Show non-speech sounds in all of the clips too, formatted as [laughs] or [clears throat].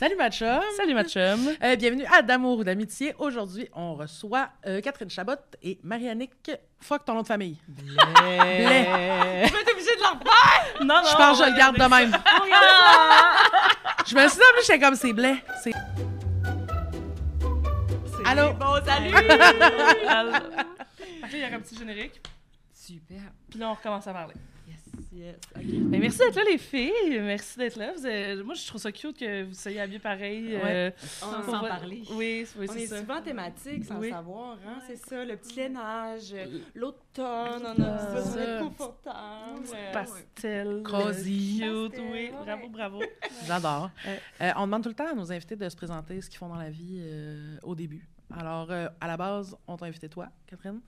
Salut ma chum. Salut ma chum. Euh, bienvenue à D'amour ou d'amitié. Aujourd'hui, on reçoit euh, Catherine Chabot et Mariannick. Fuck ton nom de famille. Blais. Blais. [laughs] Mais t'es obligé de la refaire! Non, non. Je pense que je le garde de même. [laughs] Regarde! Je me suis dit, j'étais comme c'est blé. C'est... Allô? Bon, salut! [laughs] Ok, il y a un petit générique. Super. Puis là, on recommence à parler. Yes. Ben, merci d'être là, les filles. Merci d'être là. Vous Moi, je trouve ça cute que vous soyez habillés pareil. euh, On s'en parler. Oui, oui On c'est est ça. souvent thématique sans Oui. savoir, hein? C'est ça, le petit lainage, l'automne, on Ah, a ça. d'être confortable. Pastel. Cosy. euh, Cute, oui. ouais. Bravo, bravo. [laughs] J'adore. Euh. Euh, on demande tout le temps à nos invités de se présenter ce qu'ils font dans la vie euh, au début. Alors, euh, à la base, on t'a invité toi, Catherine,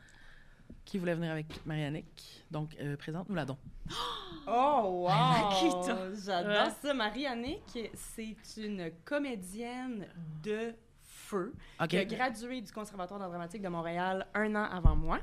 qui voulait venir avec Mariannick. Donc, euh, présente-nous-la donc. Oh, [laughs] wow! J'adore Ouais. ça. Marie-Annick, c'est une comédienne de feu. OK. qui a gradué du Conservatoire d'art dramatique de Montréal un an avant moi.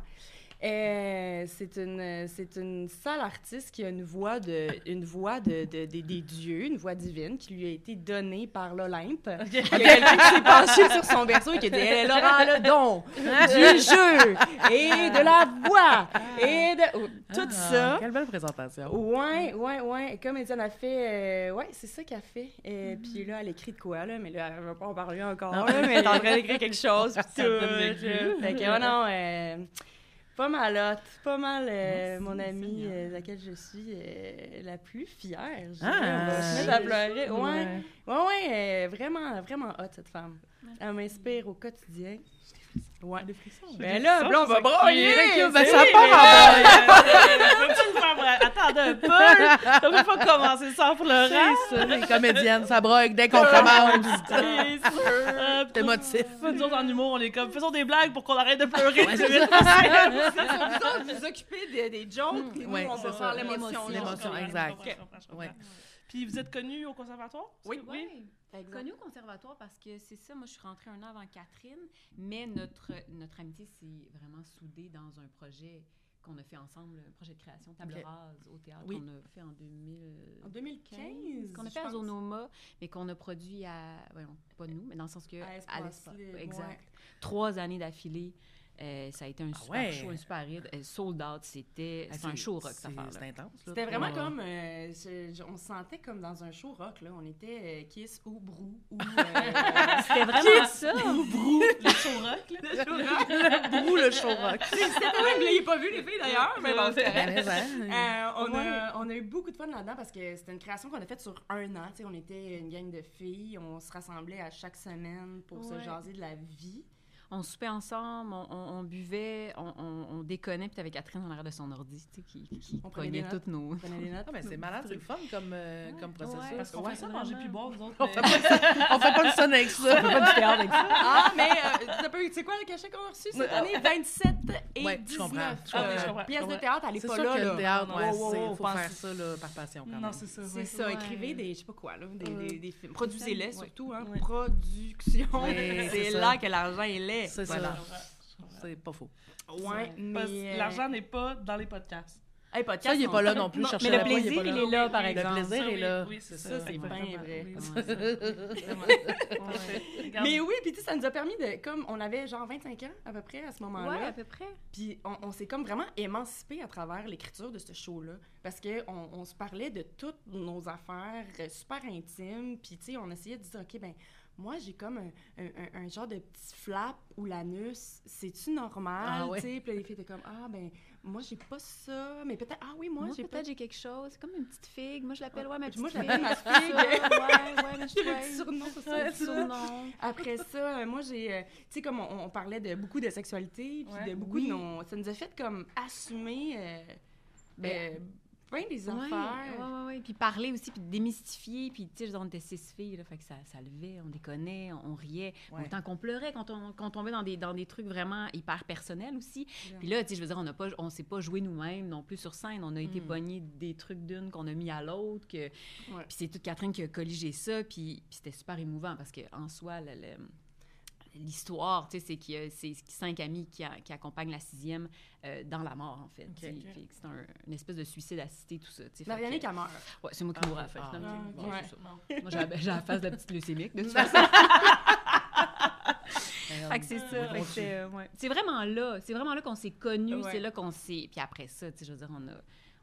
Euh, c'est une c'est une sale artiste qui a une voix de une voix de, de- de- des dieux, une voix divine qui lui a été donnée par l'Olympe. Il y a quelqu'un qui s'est penché sur son berceau et qui a dit elle aura le don du jeu et de la voix et de tout Ah, ça. Quelle belle présentation. Ouais, ouais, ouais. Comme Étienne a fait, euh, ouais, c'est ça qu'elle fait. Et Puis là, elle écrit de quoi, là? Mais là, elle va pas en parler encore, Non. là, mais elle est en train d'écrire quelque chose. [laughs] puis tout. Fait que, oh non, euh, pas mal hot, pas mal euh, Merci, mon amie euh, de laquelle je suis euh, la plus fière. je Ah, dirais. on va se mettre à pleurer. Ouais, Ouais. ouais, ouais, euh, vraiment, vraiment hot, cette femme. Elle m'inspire au quotidien. Ouais. Des frissons. Ben là, là, on va broyer! Ben, [laughs] ça part mais- en Attends un peu. On peut pas commencer sans pleurer. Ça, les comédiennes, ça brogue dès qu'on commence. Euh, T'es motif. Nous autres, en humour, on est comme, faisons des blagues pour qu'on arrête de pleurer. Ouais, c'est ça, [laughs] vous occupez des, des jokes, puis nous, Ouais, on va faire l'émotion. Exact. Puis vous êtes connu au conservatoire? Oui. Oui. Connue au conservatoire parce que c'est ça, moi je suis rentrée un an avant Catherine, mais notre, notre amitié s'est vraiment soudée dans un projet qu'on a fait ensemble, un projet de création table Ok. rase au théâtre Oui. qu'on a fait en 2000. En 2015. Qu'on a fait à. Zonoma, mais qu'on a produit à. Voyons, pas nous, mais dans le sens que. À Espace l'espace. Libre, Exact. ouais. Trois années d'affilée. Euh, ça a été un Ah super ouais. show, un super hit. Euh, sold out, c'était Ah, c'était un show rock, cette c'est- affaire-là. C'est intense. C'était vraiment Ouais. comme. euh, je- on se sentait comme dans un show rock, là. On était euh, Kiss ou Brou ou. [laughs] euh, C'était vraiment ça. Le show rock, là. le show rock. Brou le show rock. C'était quand même, vous l'avez pas vu, les filles, d'ailleurs, mais bon, c'est on, Ouais. a, on a eu beaucoup de fun là-dedans parce que c'était une création qu'on a faite sur un an. Tu sais, on était une gang de filles, on se rassemblait à chaque semaine pour se jaser de la vie. On soupait ensemble, on, on- on buvait, on, on, on déconnait, puis t'avais Catherine en arrière de son ordi, tu sais, qui, qui On prenait toutes nos... On prenait des [laughs] notes. Ah, mais c'est malade, c'est fun comme, euh, comme processus. Ouais, Parce qu'on Ouais. fait ça, manger puis boire, vous autres. On fait pas ça, on fait pas le son avec ça. Ah, mais euh, peut- c'est quoi le cachet qu'on a reçu cette année? 27 et Ouais, je 19. comprends, je Ah oui, comprends. je comprends. Pièce de théâtre, elle est C'est pas sûr là. que là. le théâtre, ouais, Wow, wow, c'est- wow, faut faire ça là, par passion quand même. Non, c'est ça. C'est ça, écrivez des, je sais pas quoi, là, des, films. Produisez-les surtout, hein. Production. C'est c'est là que l'argent est laid. C'est Voilà. ça. C'est pas faux. Ouais, mais. que euh, L'argent n'est pas dans les podcasts. Hey, podcast, Ça, il est on- pas là non plus. Non, mais le pas, il est plaisir, il là. est là, par Oui, exemple. Le plaisir Ça, est oui, là. Oui, c'est Ça, ça. c'est bien vrai. Oui. Mais oui, puis tu sais, ça nous a permis de. Comme on avait genre 25 ans à peu près à ce moment-là. Ouais, à peu près. Puis on, on s'est comme vraiment émancipé à travers l'écriture de ce show-là. Parce qu'on on se parlait de toutes nos affaires euh, super intimes. Puis tu sais, on essayait de dire, OK, ben moi, j'ai comme un, un- un- un genre de petit flap ou l'anus. C'est-tu normal? Ah ouais. tu sais? Puis là, les filles étaient comme, ah, ben moi, j'ai pas ça. Mais peut-être, ah oui, moi, Moi, j'ai pas peut-être j'ai quelque chose. C'est comme une petite figue. Moi, je l'appelle, ouais, ma petite Moi, je figue. l'appelle ma c'est ça. figue. Ouais, ouais, mais je [laughs] ouais. surnom, c'est ça. Surnom. Après ça, euh, moi, j'ai. euh, tu sais, comme on, on parlait de beaucoup de sexualité, puis Ouais. de beaucoup Oui. de nos. Ça nous a fait comme assumer. euh, Ben, euh, plein des Ouais, affaires. ouais, ouais, ouais. Puis parler aussi, puis démystifier. Puis, tu sais, on était six filles, là, fait que ça, ça levait, on déconnait, on, on riait. Ouais. Autant qu'on pleurait quand on, quand on tombait dans des, dans des trucs vraiment hyper personnels aussi. Bien. Puis là, tu sais, je veux dire, on n'a pas, on s'est pas joué nous-mêmes non plus sur scène. On a été Mm. pognés des trucs d'une qu'on a mis à l'autre. Que... Ouais. Puis c'est toute Catherine qui a colligé ça. Puis, puis c'était super émouvant parce qu'en soi, le, le- l'histoire, tu sais, c'est qu'il y a c'est cinq amis qui, a- qui accompagnent la sixième euh, dans la mort, en fait. Fait C'est un, une espèce de suicide assisté, tout ça. tu sais. Fait Marianne qui meurt. Ouais, c'est moi qui Ah, mourrai la fin, ah. Non. Moi, j'ai la- face de la petite leucémique, de toute [laughs] façon. Fait que c'est ça. fait c'est, euh, ouais. C'est vraiment là. C'est vraiment là qu'on s'est connus. Ouais. C'est là qu'on s'est. Puis après ça, tu sais, je veux dire, on a,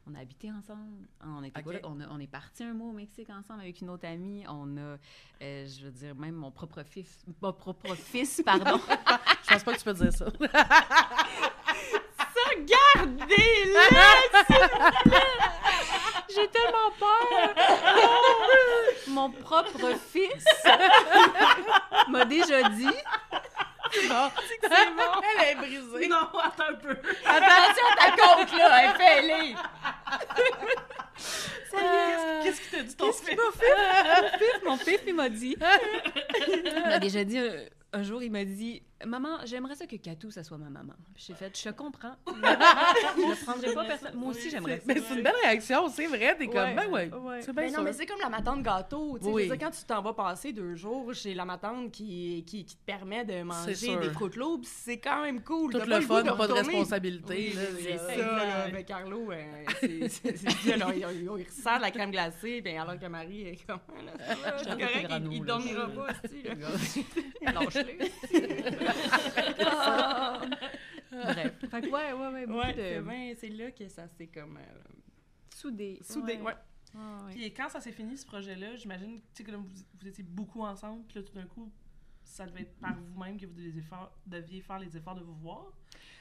on a habité ensemble. On, était là? on, a- on est parti un mois au Mexique ensemble avec une autre amie. On a, euh, je veux dire, même mon propre fils. Mon propre fils, [laughs] pardon. Je pense pas que tu peux dire ça. [laughs] J'ai tellement peur. mon propre fils m'a déjà dit. Bon. C'est bon. Elle est brisée. Non, attends un peu. Attention à ta côte, là. Elle fait les. Qu'est-ce qu'il t'a dit ton fils? Mon fils, [laughs] mon fils, il m'a dit. [laughs] Il m'a déjà dit un, un jour, il m'a dit Maman, j'aimerais ça que Katou, ça soit ma maman. Puis j'ai fait Je comprends. [laughs] je le prendrai pas personne. Moi aussi, j'aimerais ça. Mais c'est une belle réaction, c'est vrai. T'es comme, ben ouais. Ouais. C'est bien Ben non, sûr. mais c'est comme la matante gâteau. Tu sais, Oui. je veux dire, quand tu t'en vas passer deux jours chez la matante qui, qui, qui te permet de manger des Fruit Loops, c'est quand même cool. Tout le pas fun, de pas de responsabilité. Oui, c'est ça, là. avec Carlo, euh, c'est [laughs] il, il, il ressent de la crème glacée, ben, alors que Marie est comme, [laughs] là, correct, il, dormira pas, tu sais, là. Lâche-le. Bref. Fait que ouais, ouais, ouais. Beaucoup Ouais, de... c'est bien, c'est là que ça s'est comme euh, Soudé. soudé. Ouais. Ah, ouais. Puis quand ça s'est fini, ce projet-là, j'imagine tu sais, que là, vous, vous étiez beaucoup ensemble, puis là, tout d'un coup, ça devait être par vous-même que vous deviez faire, deviez faire les efforts de vous voir.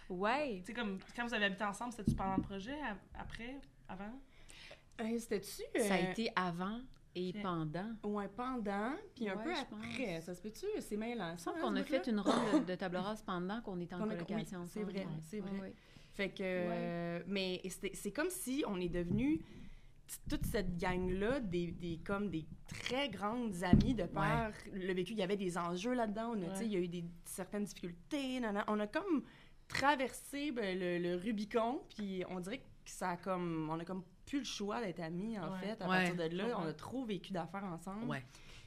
Ouais. Tu sais, comme quand vous avez habité ensemble, c'était-tu pendant le projet, après, avant? Euh, C'était-tu? Ça a euh, été avant et pendant? Ouais, pendant, puis un Ouais, peu je après. pense. Ça se peut-tu? C'est mêlant. Il me semble qu'on a fait une ronde de, [laughs] table rase pendant qu'on était en a- colocation oui, c'est vrai, Ouais. c'est vrai. Ouais. Fait que. euh, mais c'est comme si on est devenu toute cette gang-là des, des comme des très grandes amies de par le vécu. Il y avait des enjeux là-dedans. on. Il y a eu des, certaines difficultés. nanana. On a comme traversé ben, le, le Rubicon, puis on dirait que ça a comme. On a comme plus le choix d'être amis, en Ouais. fait. À Ouais. partir de là, Ouais. on a trop vécu d'affaires ensemble. Ouais.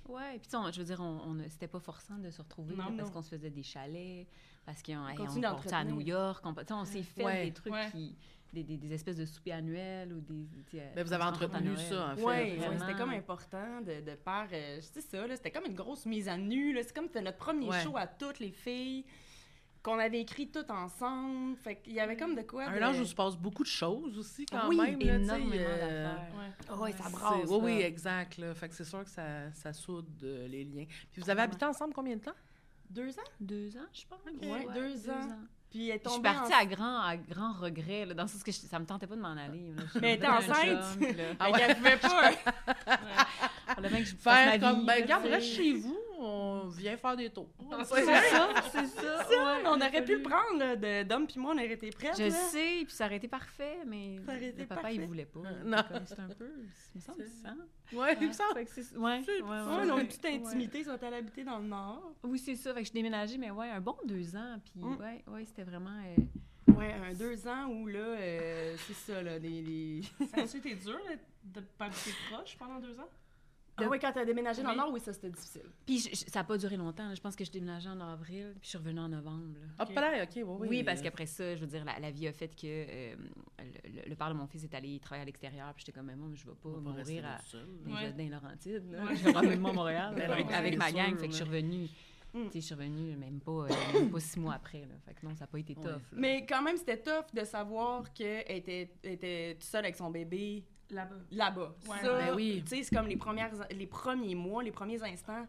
Ouais, puis tu sais, on- je veux dire, on, on c'était pas forçant de se retrouver Non, là, parce qu'on se faisait des chalets, parce qu'on hey, on partait à. New York, on, sais, on s'est fait Ouais. des trucs Ouais. qui... Des, des, des espèces de soupers annuels ou des... sais, Mais vous avez entretenu ça, en fait. Oui, ouais, c'était comme important de, de par. euh, c'est ça, là, c'était comme une grosse mise à nu. C'est comme c'était notre premier Ouais. show à toutes les filles qu'on avait écrit tout ensemble. Fait qu'il y avait comme de quoi. Un de... âge où se passe beaucoup de choses aussi, quand Oui, même. là, énormément euh, d'affaires. Ouais. Ah ouais, ça brasse. Oui, oui, exact. Là. Fait que c'est sûr que ça, ça soude euh, les liens. Puis vous avez Ouais. habité ensemble combien de temps? Deux ans? Deux ans, je pense. Ouais, deux ans. Puis elle est Puis Je suis tombée partie en- à grand, à grand regret, là, dans le sens que je- ça me tentait pas de m'en aller. là. Mais t'es un enceinte? là, Ah [laughs] Fait ouais. qu'elle pouvait pas. [laughs] fallait bien que je Faire comme, ben, sais. reste chez vous, on vient faire des tours. C'est ça, c'est ça. ouais, on aurait pu le prendre, là, de- Dom puis moi, on aurait été prêtes. Je là. sais, puis ça aurait été parfait, mais le papa, parfait. il voulait pas. C'est non. C'est un peu... Il me semble C'est- ça. Ouais, il me semble. Ouais, C'est- ouais, Ouais, ouais, on a une petite intimité, ils sont allés habiter dans le Nord. Oui, c'est ça. Fait que je déménageais, mais ouais, un bon deux ans. Puis Mm. ouais, ouais, c'était vraiment... euh, Ouais, un deux ans où là, euh, c'est ça, là. [laughs] Ça a été dur là, de pas habiter proche pendant deux ans? Ah oui, quand t'as déménagé dans le. Nord, oui, ça c'était difficile. Puis je- je- ça n'a pas duré longtemps. là. Je pense que je déménageais en avril, puis je suis revenue en novembre. là. Hop là, ok, oui, oui. Oui, parce qu'après ça, je veux dire, la, la vie a fait que euh, le, le- le père de mon fils est allé travailler à l'extérieur, puis j'étais comme, mais moi, je vais pas On va rester mourir à des Ouais. les Laurentides. là. Je vais ramener à Montréal Ben avec, non, avec c'est ma gang. sûr, Fait que je suis revenue. Mm. Tu sais, je suis revenue même pas, euh, même pas six mois après. Là. Fait que non, ça n'a pas été tough. Là. Mais quand même, c'était tough de savoir qu'elle était, était toute seule avec son bébé Là-bas. là-bas. Ouais. Ça, Ben oui. tu sais, c'est comme les, premières, les premiers mois, les premiers instants,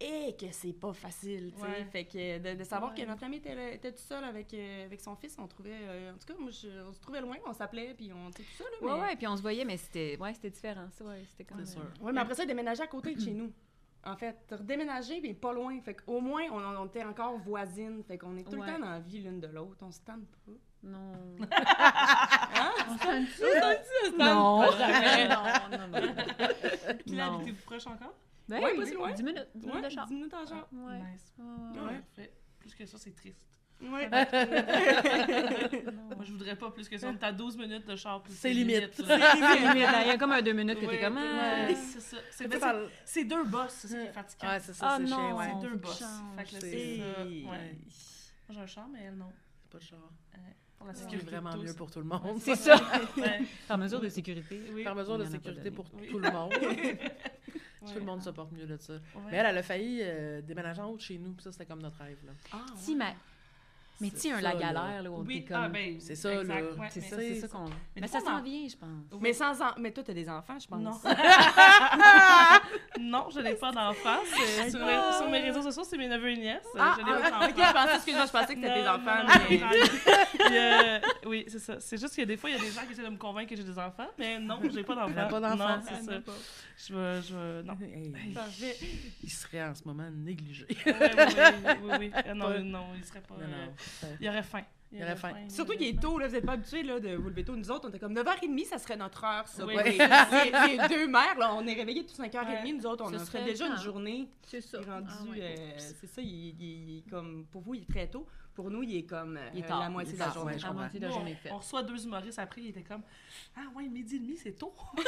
et que c'est pas facile, tu sais. Ouais. Fait que de, de savoir Ouais. que notre ami était, était toute seule avec, euh, avec son fils, on trouvait... euh, en tout cas, moi, je- on se trouvait loin, on s'appelait, puis on... Tu sais, tout ça, là, Ouais, mais... ouais, puis on se voyait, mais c'était ouais, c'était différent. ça, Ouais, c'était comme. C'est sûr. Ouais, mais après ça, déménager à côté de chez nous. En fait, redéménager, mais pas loin. Fait qu'au moins, on, on était encore voisines. Fait qu'on est tout Ouais. le temps dans la vie l'une de l'autre. On se tente pas. Non. Hein? On s'en Non. Non, non, [laughs] non. Puis là, habitez-vous proche encore? Ben Ouais, oui, pas si loin. 10 minutes, 10 minutes Ouais, de char. 10 minutes en char. Ouais. Nice. Ouais, ouais, Ouais. ouais. Plus que ça, c'est triste. Ouais. [laughs] Moi, je voudrais pas plus que ça. On à 12 minutes de char. C'est limite. C'est limite, Il y a comme un deux minutes que t'es Ouais, comme. ah. ouais, c'est ça. C'est ben, deux boss, c'est ça qui est fatigant. Ouais, c'est ça, Ah c'est chiant, ouais. C'est deux boss. Fait que là, C'est- ça. Ouais. Ouais. Moi, j'ai un char, mais elle, non. C'est pas de char. Pour la Ce qui est sécurité. vraiment mieux pour tout le monde. C'est [laughs] ça. Par mesure de sécurité. Oui. Par mesure de sécurité pour Oui. tout le monde. Ouais. [laughs] Tout le monde se porte mieux de ça. Ouais. Mais elle, elle a failli euh, déménager en haut de chez nous, puis ça, c'était comme notre rêve. Là. Ah, Si, mais. Mais tiens, ça, la galère, là, où Oui, t'es comme. ah, ben, C'est ça, exact, là. ouais, c'est mais ça, c'est- ça qu'on. Mais Mais ça s'en vient, je pense. Mais sans en... Mais toi, t'as des enfants, je pense. Non. [laughs] non, je n'ai pas d'enfants. Sur, mes- sur mes réseaux sociaux, c'est mes neveux et nièces. Ah, je n'ai pas ah, d'enfants. ok, je pensais, excuse-moi, je pensais que t'étais des enfants. mais- non. Euh, oui, c'est ça. C'est juste que des fois, il y a des gens qui essaient de me convaitre que j'ai des enfants, mais non, j'ai pas d'enfants. Pas d'enfants. Non, Ah, c'est ça. Je veux, je veux, non. Parfait. il serait en ce moment négligé. Oui, oui, oui. Ah, non, Pas- non, il serait pas. Il y aurait faim. Il y aurait faim. Surtout qu'il est tôt, là, vous n'êtes pas habitués là, de vous lever tôt. Nous autres, on était comme 9h30, ça serait notre heure, ça. Oui. [laughs] les, deux mères, là, on est réveillés tous 5h30, Ouais. nous autres, on Ce serait déjà une journée. C'est ça. Il est rendu, Ah, ouais. euh, c'est ça, il, il- il est comme, pour vous, il est très tôt. Pour nous, il est comme euh, Il est tard. la moitié Il est de la journée. ouais, je La comprends. moitié de la Nous, journée est on, faite. on reçoit deux humoristes après, il était comme Ah ouais, midi et demi, c'est tôt. [laughs]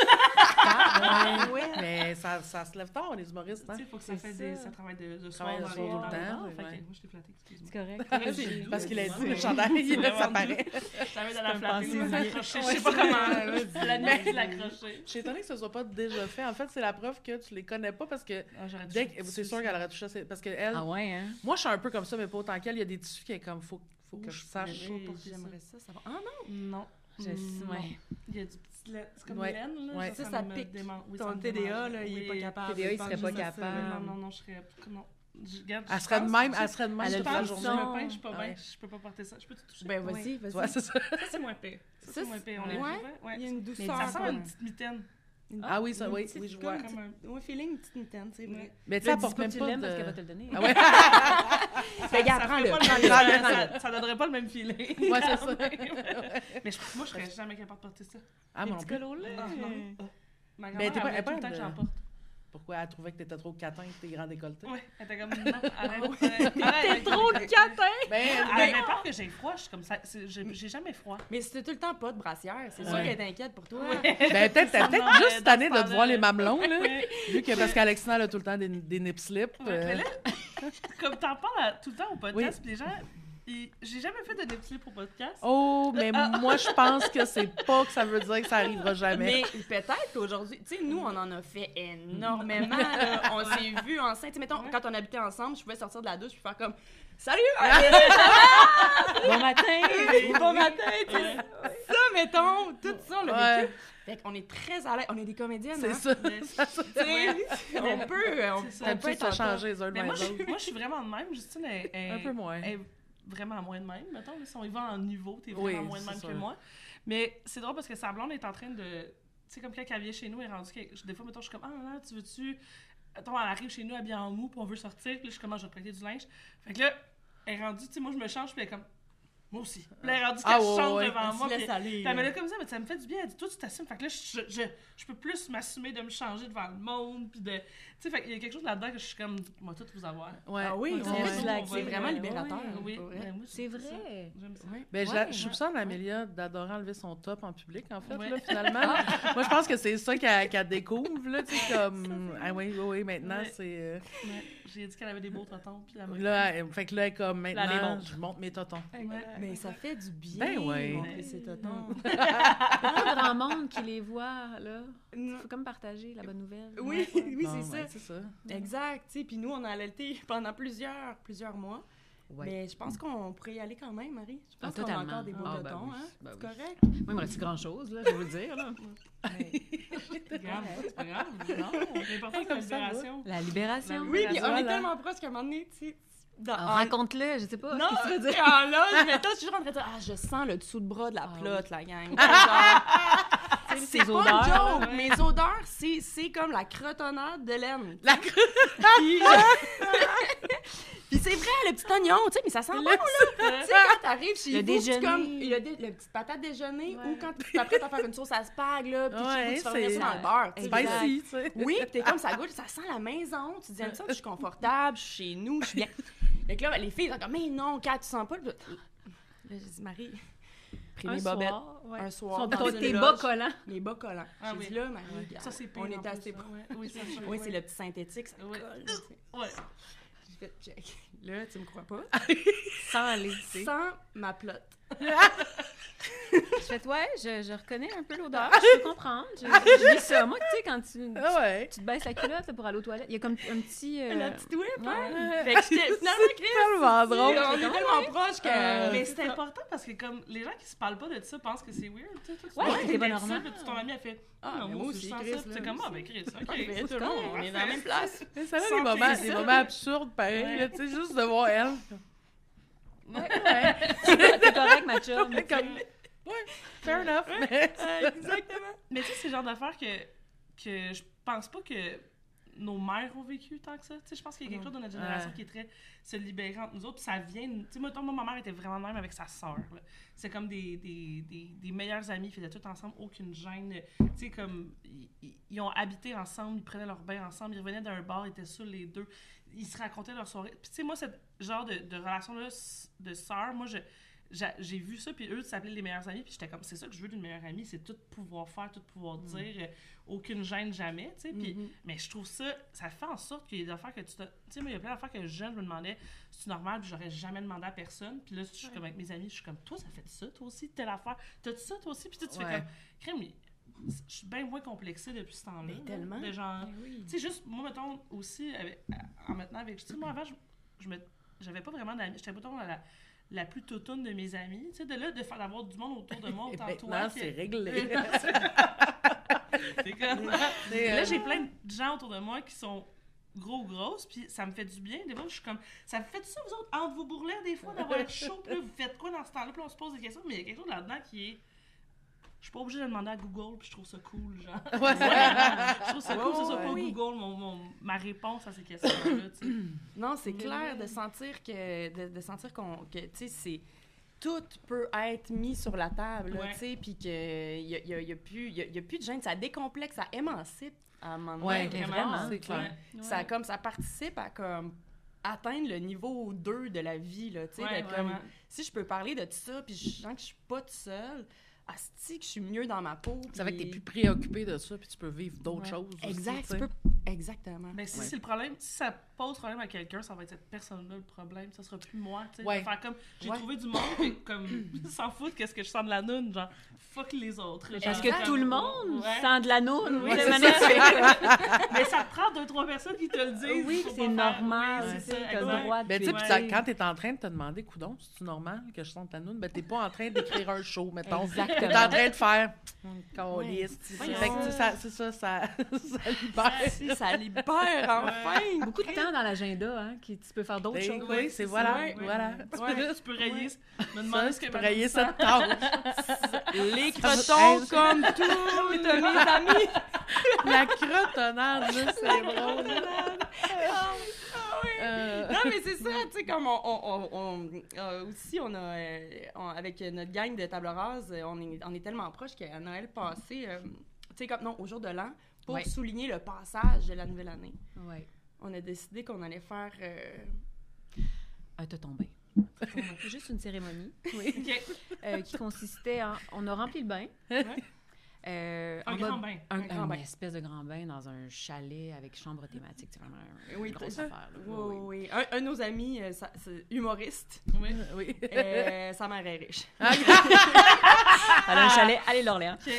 Ah, ouais. Mais ça, ça se lève tard, les humoristes. Tu Hein? sais, il faut que ça, C'est fait ça. Des, ça travaille de, de soir dans soir tout le dans temps, Fait que moi, je t'ai flatté, excuse-moi. C'est correct. Parce qu'il a dit le chandail, ça paraît. J'avais de la un flatter. Je sais pas comment. La nuit l'accrocher. Je suis étonnée que ce soit pas déjà fait. En fait, c'est la preuve que tu les connais pas parce que Ah, dès c'est sûr qu'elle aurait touché. Parce que elle, Ah ouais, hein? moi, je suis un peu comme ça, mais pas autant qu'elle. Il y a des tissus qui est comme faut, faut que je je sache. pas ça. Ça. Ah non, Non. Je- Non. ouais. Il y a du petit lait. C'est comme Ouais. laine, là. Ouais. Ça, ça pique. déman- oui, ça ton TDA, là, il est pas capable. TDA, il Je serait pas capable. Non, non, non, je serais. Non. Je, regarde, Elle je serait de pense- même, je- elle serait de même Elle a toute Je la pense, journée. je me peins, je suis pas bien. Je peux pas porter ça. Je peux te toucher. Ben, vas-y, vas-y. Ouais, c'est ça. Ça, c'est moins pire. Ça, c'est moins pire. On c'est- est ouais. ouais. Il y a une douceur. Ça ressemble à comme- une petite mitaine. Ah oui, ça, une oui, oui, je comme vois. une petite- Ouais, feeling, une petite mitaine, c'est vrai. Mais tu sais, elle porte pas même tu pas l'aimes parce qu'elle va de... te le donner. Ah ouais? [laughs] Ça, prends-le. ferait pas le ça, ça donnerait pas le même feeling. Ouais, c'est ça. [laughs] Mais je- moi, je serais jamais capable de porter ça. Ah, plus. colos, là. Ah, non. Ma Mais grand-mère, t'es pas- elle tout pas le temps que de- j'en porte. Pourquoi elle trouvait que t'étais trop catin avec tes grands décolletés? Ouais, elle était comme, non, [laughs] arrête. T'es Trop catin! Ben, Elle avait peur que j'ai froid. Je suis comme ça. J'ai jamais froid. Mais c'était tout le temps pas de brassière, c'est sûr Ouais. qu'elle t'inquiète pour toi. ben peut-être t'as peut-être Non, juste cette année de te voir les mamelons, là. Ouais. Vu que parce qu'Alexina, a tout le temps des, des nip slips. Ouais, euh, là, comme t'en parles à- tout le temps au podcast, puis les gens, j'ai jamais fait de nip au podcast. Oh, mais moi, je pense que c'est pas que ça veut dire que ça arrivera jamais. Mais peut-être qu'aujourd'hui, tu sais, nous, on en a fait énormément. là. [laughs] On s'est vus sais, mettons, quand on habitait ensemble, je pouvais sortir de la douche puis faire comme Salut! [laughs] Bon matin! bon matin! Ouais. Ça, mettons, tout ça, on l'a Ouais. vécu. Fait qu'on est très à l'aise. On est des comédiennes. C'est hein. ça. Mais- [laughs] ça, ça. Tu sais, on peut, on, C'est ça. on peut T'as être changer les uns Mais moi, les je, autres. moi, je suis vraiment de même. Justine est, est- Un peu moins. est vraiment moins de même. Mettons, là, si on y va en niveau, t'es Oui, vraiment moins de même que moi. Mais c'est drôle parce que sa blonde est en train de. Tu sais, comme quand elle vient chez nous, elle est rendue. que- Des fois, mettons, je suis comme, ah, là, tu veux-tu. Attends, elle arrive chez nous habillée en mou, puis on veut sortir, puis là, je suis comme, Ah, je vais te prêter du linge. Fait que là, elle est rendue, tu sais, moi, je me change, puis elle est comme, moi aussi. Là, elle est rendue Ah, qu'elle ouais, change ouais. devant moi. puis- aller. puis elle me l'a comme ça, mais ça me fait du bien. Elle dit, toi, tu t'assumes. Fait que là, je, je, je peux plus m'assumer de me changer devant le monde. Puis de. Tu sais, fait qu'il y a quelque chose là-dedans que je suis comme, moi, tout vous avoir. Ouais. Ah oui, c'est vraiment libérateur. Oui, ben, C'est vrai. J'aime ça. Ben, je, soupçonne. Amélia d'adorer enlever son top en public, en fait, Ouais. là, finalement. Moi, je pense que c'est ça qu'elle découvre, là, tu sais, comme... Ah oui, oui, oui, maintenant, c'est... euh. J'ai dit qu'elle avait des beaux totons. Puis Là, fait que là, comme, maintenant, je monte mes totons. Ouais. Mais ça fait du bien. Ben ouais. montrer ses. Il a pas grand monde qui les voit, là. Non. Faut comme partager la bonne nouvelle. Oui, oui, c'est ouais, ça. c'est ça. Exact, tu sais, puis nous, on a allaité pendant plusieurs, plusieurs mois. Ouais. Mais je pense qu'on pourrait y aller quand même, Marie. Je Ah, pense qu'on a encore des beaux Ah, ben totons, oui. hein? Ben c'est oui. correct? Moi, il me reste grand-chose, là, je vais vous le dire, là. C'est pas grave. Non, l'important, c'est la libération. La libération. La Oui, puis on Voilà. est tellement proche qu'à un moment donné, tu sais... dans- Ah, en- Raconte-le, je sais pas. Non, Qu'est-ce que tu veux dire? en mais toi, je suis toujours en train de dire « Ah, je sens le dessous de bras de la Ah, plotte, la gang. [laughs] » C'est Ces pas une odeurs, joke. là. Mes odeurs, c'est comme la crotonnade de laine. La Puis, [laughs] Puis c'est vrai, le petit oignon, tu sais, mais ça sent bon, là. Tu sais, quand t'arrives chez Le vous, c'est comme le, dé- le petit patate déjeuner Ouais. ou quand tu t'apprêtes à faire une sauce à spag, là, puis Ouais, tu fais ça dans le beurre. tu tu sais. Oui, puis t'es comme ça goûte, ça sent la maison. Tu te dis, ça, je suis confortable, je suis chez nous, je suis bien. Fait que là, les filles sont comme, mais non, Kat, tu sens pas le. Là, j'ai dit, Marie, pris Un mes bobettes. soir, ouais. Un soir. Dans tes bas collants. Mes bas collants. Ah j'ai oui. dit, là, Marie, Ouais. regarde, Ça, c'est on est assez ça. Ouais. Oui, ça, Oui, c'est le petit synthétique, ça Ouais. colle. Ouais. J'ai fait, check. [laughs] Là, tu me crois pas? [laughs] Sans sais. Sans ma plotte. Je fais, ouais, je, je reconnais un peu l'odeur, je peux comprendre. Je, je [laughs] vis ça. Moi, tu sais, quand tu, Ah ouais. tu te baisses la culotte là, pour aller aux toilettes, il y a comme un petit... euh, La petite whip, hein? ouais. Fait que j'étais Tellement drôle. on est tellement proches que. Euh, Mais c'est important parce que comme les gens qui se parlent pas de ça pensent que c'est weird. Tu sais, Ouais, c'est pas normal. ça, puis ton ami a fait Ah, non, mais moi aussi, je sens Chris, ça. là, C'est comme aussi. ah ben Chris, ok. C'est tout le monde, on est dans la même place. Mais ça a des moments, absurdes, pareil, Ouais. là, tu sais, juste de voir elle. Ouais, ouais. [laughs] C'est correct, ma chum. Comme, ouais, fair enough, mais... [laughs] Exactement. Mais tu sais, c'est le genre d'affaires que, que je pense pas que nos mères ont vécu tant que ça. Tu sais, je pense qu'il y a quelque chose de notre génération Ouais. qui est très se libérer entre nous autres. Puis ça vient. Tu sais, moi, moi, ma mère était vraiment de même avec sa sœur. C'est comme des, des, des, des meilleurs amis, ils faisaient tout ensemble, aucune gêne. Tu sais, comme. Ils, ont habité ensemble, ils prenaient leur bain ensemble, ils revenaient d'un bar, ils étaient seuls les deux. Ils se racontaient leur soirée. Puis tu sais, moi, ce genre de, de relation-là de sœur, moi, je. j'a- J'ai vu ça, puis eux s'appelaient les meilleurs amis, puis j'étais comme, c'est ça que je veux d'une meilleure amie, c'est tout pouvoir faire, tout pouvoir dire, euh, aucune gêne jamais, tu sais. Puis Mhm. mais je trouve ça, ça fait en sorte qu'il y a des affaires que tu. Tu sais, moi, il y a plein d'affaires que jeune, je me demandais, c'est normal, puis j'aurais jamais demandé à personne. Puis là, je suis comme avec mes amis, je suis comme, toi, ça fait ça, toi aussi, telle affaire. T'as ça, toi aussi? Puis tu tu fais Ouais. comme, crème, je suis bien moins complexée depuis ce temps-là. Là, tellement. De genre. Ben oui. Tu sais, juste, moi, mettons, aussi, avec, en maintenant avec. Tu sais, moi, avant, je, je me. J'avais pas vraiment d'amis. J'étais pas la, la plus toutoune de mes amis. Tu sais, de là, de faire d'avoir du monde autour de moi, [laughs] autant toi. maintenant, que- c'est réglé. [laughs] c'est comme. [laughs] C'est, Là, euh, j'ai plein de gens autour de moi qui sont gros ou grosses, puis ça me fait du bien. Des fois, je suis comme, ça vous fait ça, vous autres, entre vos bourrelets, des fois, d'avoir chaud, puis là, vous faites quoi dans ce temps-là, puis on se pose des questions, mais il y a quelque chose là-dedans qui est. Je suis pas obligée de demander à Google, puis je trouve ça cool, genre. [laughs] Ouais. Je trouve ça cool que ce soit ouais, pas oui. Google mon, mon- ma réponse à ces questions-là. [clears throat] Non, c'est clair de sentir que de, de sentir qu'on que tu sais c'est tout peut être mis sur la table, tu sais, puis que y a, y a- y a plus y a, y a plus de gêne, ça décomplexe, ça émancipe à un moment donné. Ouais, Vraiment, c'est clair. ouais. Ça comme ça participe à comme atteindre le niveau 2 de la vie là, tu sais, Ouais, si je peux parler de tout ça puis je sens que je suis pas toute seule, asti que je suis mieux dans ma peau. Ça fait que t'es puis- plus préoccupé de ça, puis tu peux vivre d'autres Ouais. choses. Exact, tu tu peux exactement. Mais si Ouais. c'est le problème, si ça pose problème à quelqu'un, ça va être cette personne-là le problème. Ça sera plus moi, tu sais. Ouais. Faire comme, j'ai Ouais. trouvé du monde, et comme, [coughs] s'en foutre qu'est-ce que je sens de la noune, genre, fuck les autres. Parce que comme- tout le monde Ouais. sent de la noune? Oui, de c'est manière- [laughs] Mais ça te prend deux, trois personnes qui te le disent. Oui, c'est normal. Oui, tu c'est ça, le droit de Ben, tu sais, puis quand t'es en train de te demander, coudon, c'est-tu normal que je sente ta noune? Ben, t'es pas en train d'écrire un show, mettons. Exactement. T'es en train de faire. Hum, câlisse. c'est c'est ça, ça [laughs] libère. [laughs] Ça libère enfin. Beaucoup de temps dans l'agenda, hein, qui, tu peux faire d'autres Ben, choses. oui, c'est voilà, Ouais, voilà. Ouais, tu peux rayer, me Ça, demander ce tu que peux ma rayer cette [laughs] tâche. Les crotons comme toutes mes amies. La crotonnade, là, c'est drôle. [laughs] Euh, Non, mais c'est ça, tu sais, comme on, on, on- on- euh, aussi, on a, euh, on- avec notre gang de table rase, on est, on est tellement proches qu'à Noël passé, euh, tu sais, comme, non, au jour de l'an, pour Ouais. souligner le passage de la nouvelle année, Ouais. on a décidé qu'on allait faire, euh, Un te tombé. Juste une cérémonie [laughs] euh, qui consistait en. On a rempli le bain. Ouais. Euh, Un grand bain. Un, Un grand une bain. espèce de grand bain dans un chalet avec chambre thématique. C'est vraiment un- Oui, grosse ça. affaire. là. oui, Oui, oui, oui. oui. Un, un de nos amis, euh, ça- humoriste, Oui. oui. euh, sa mère est riche. [laughs] Elle a un chalet, allez l'Orléans. Ok.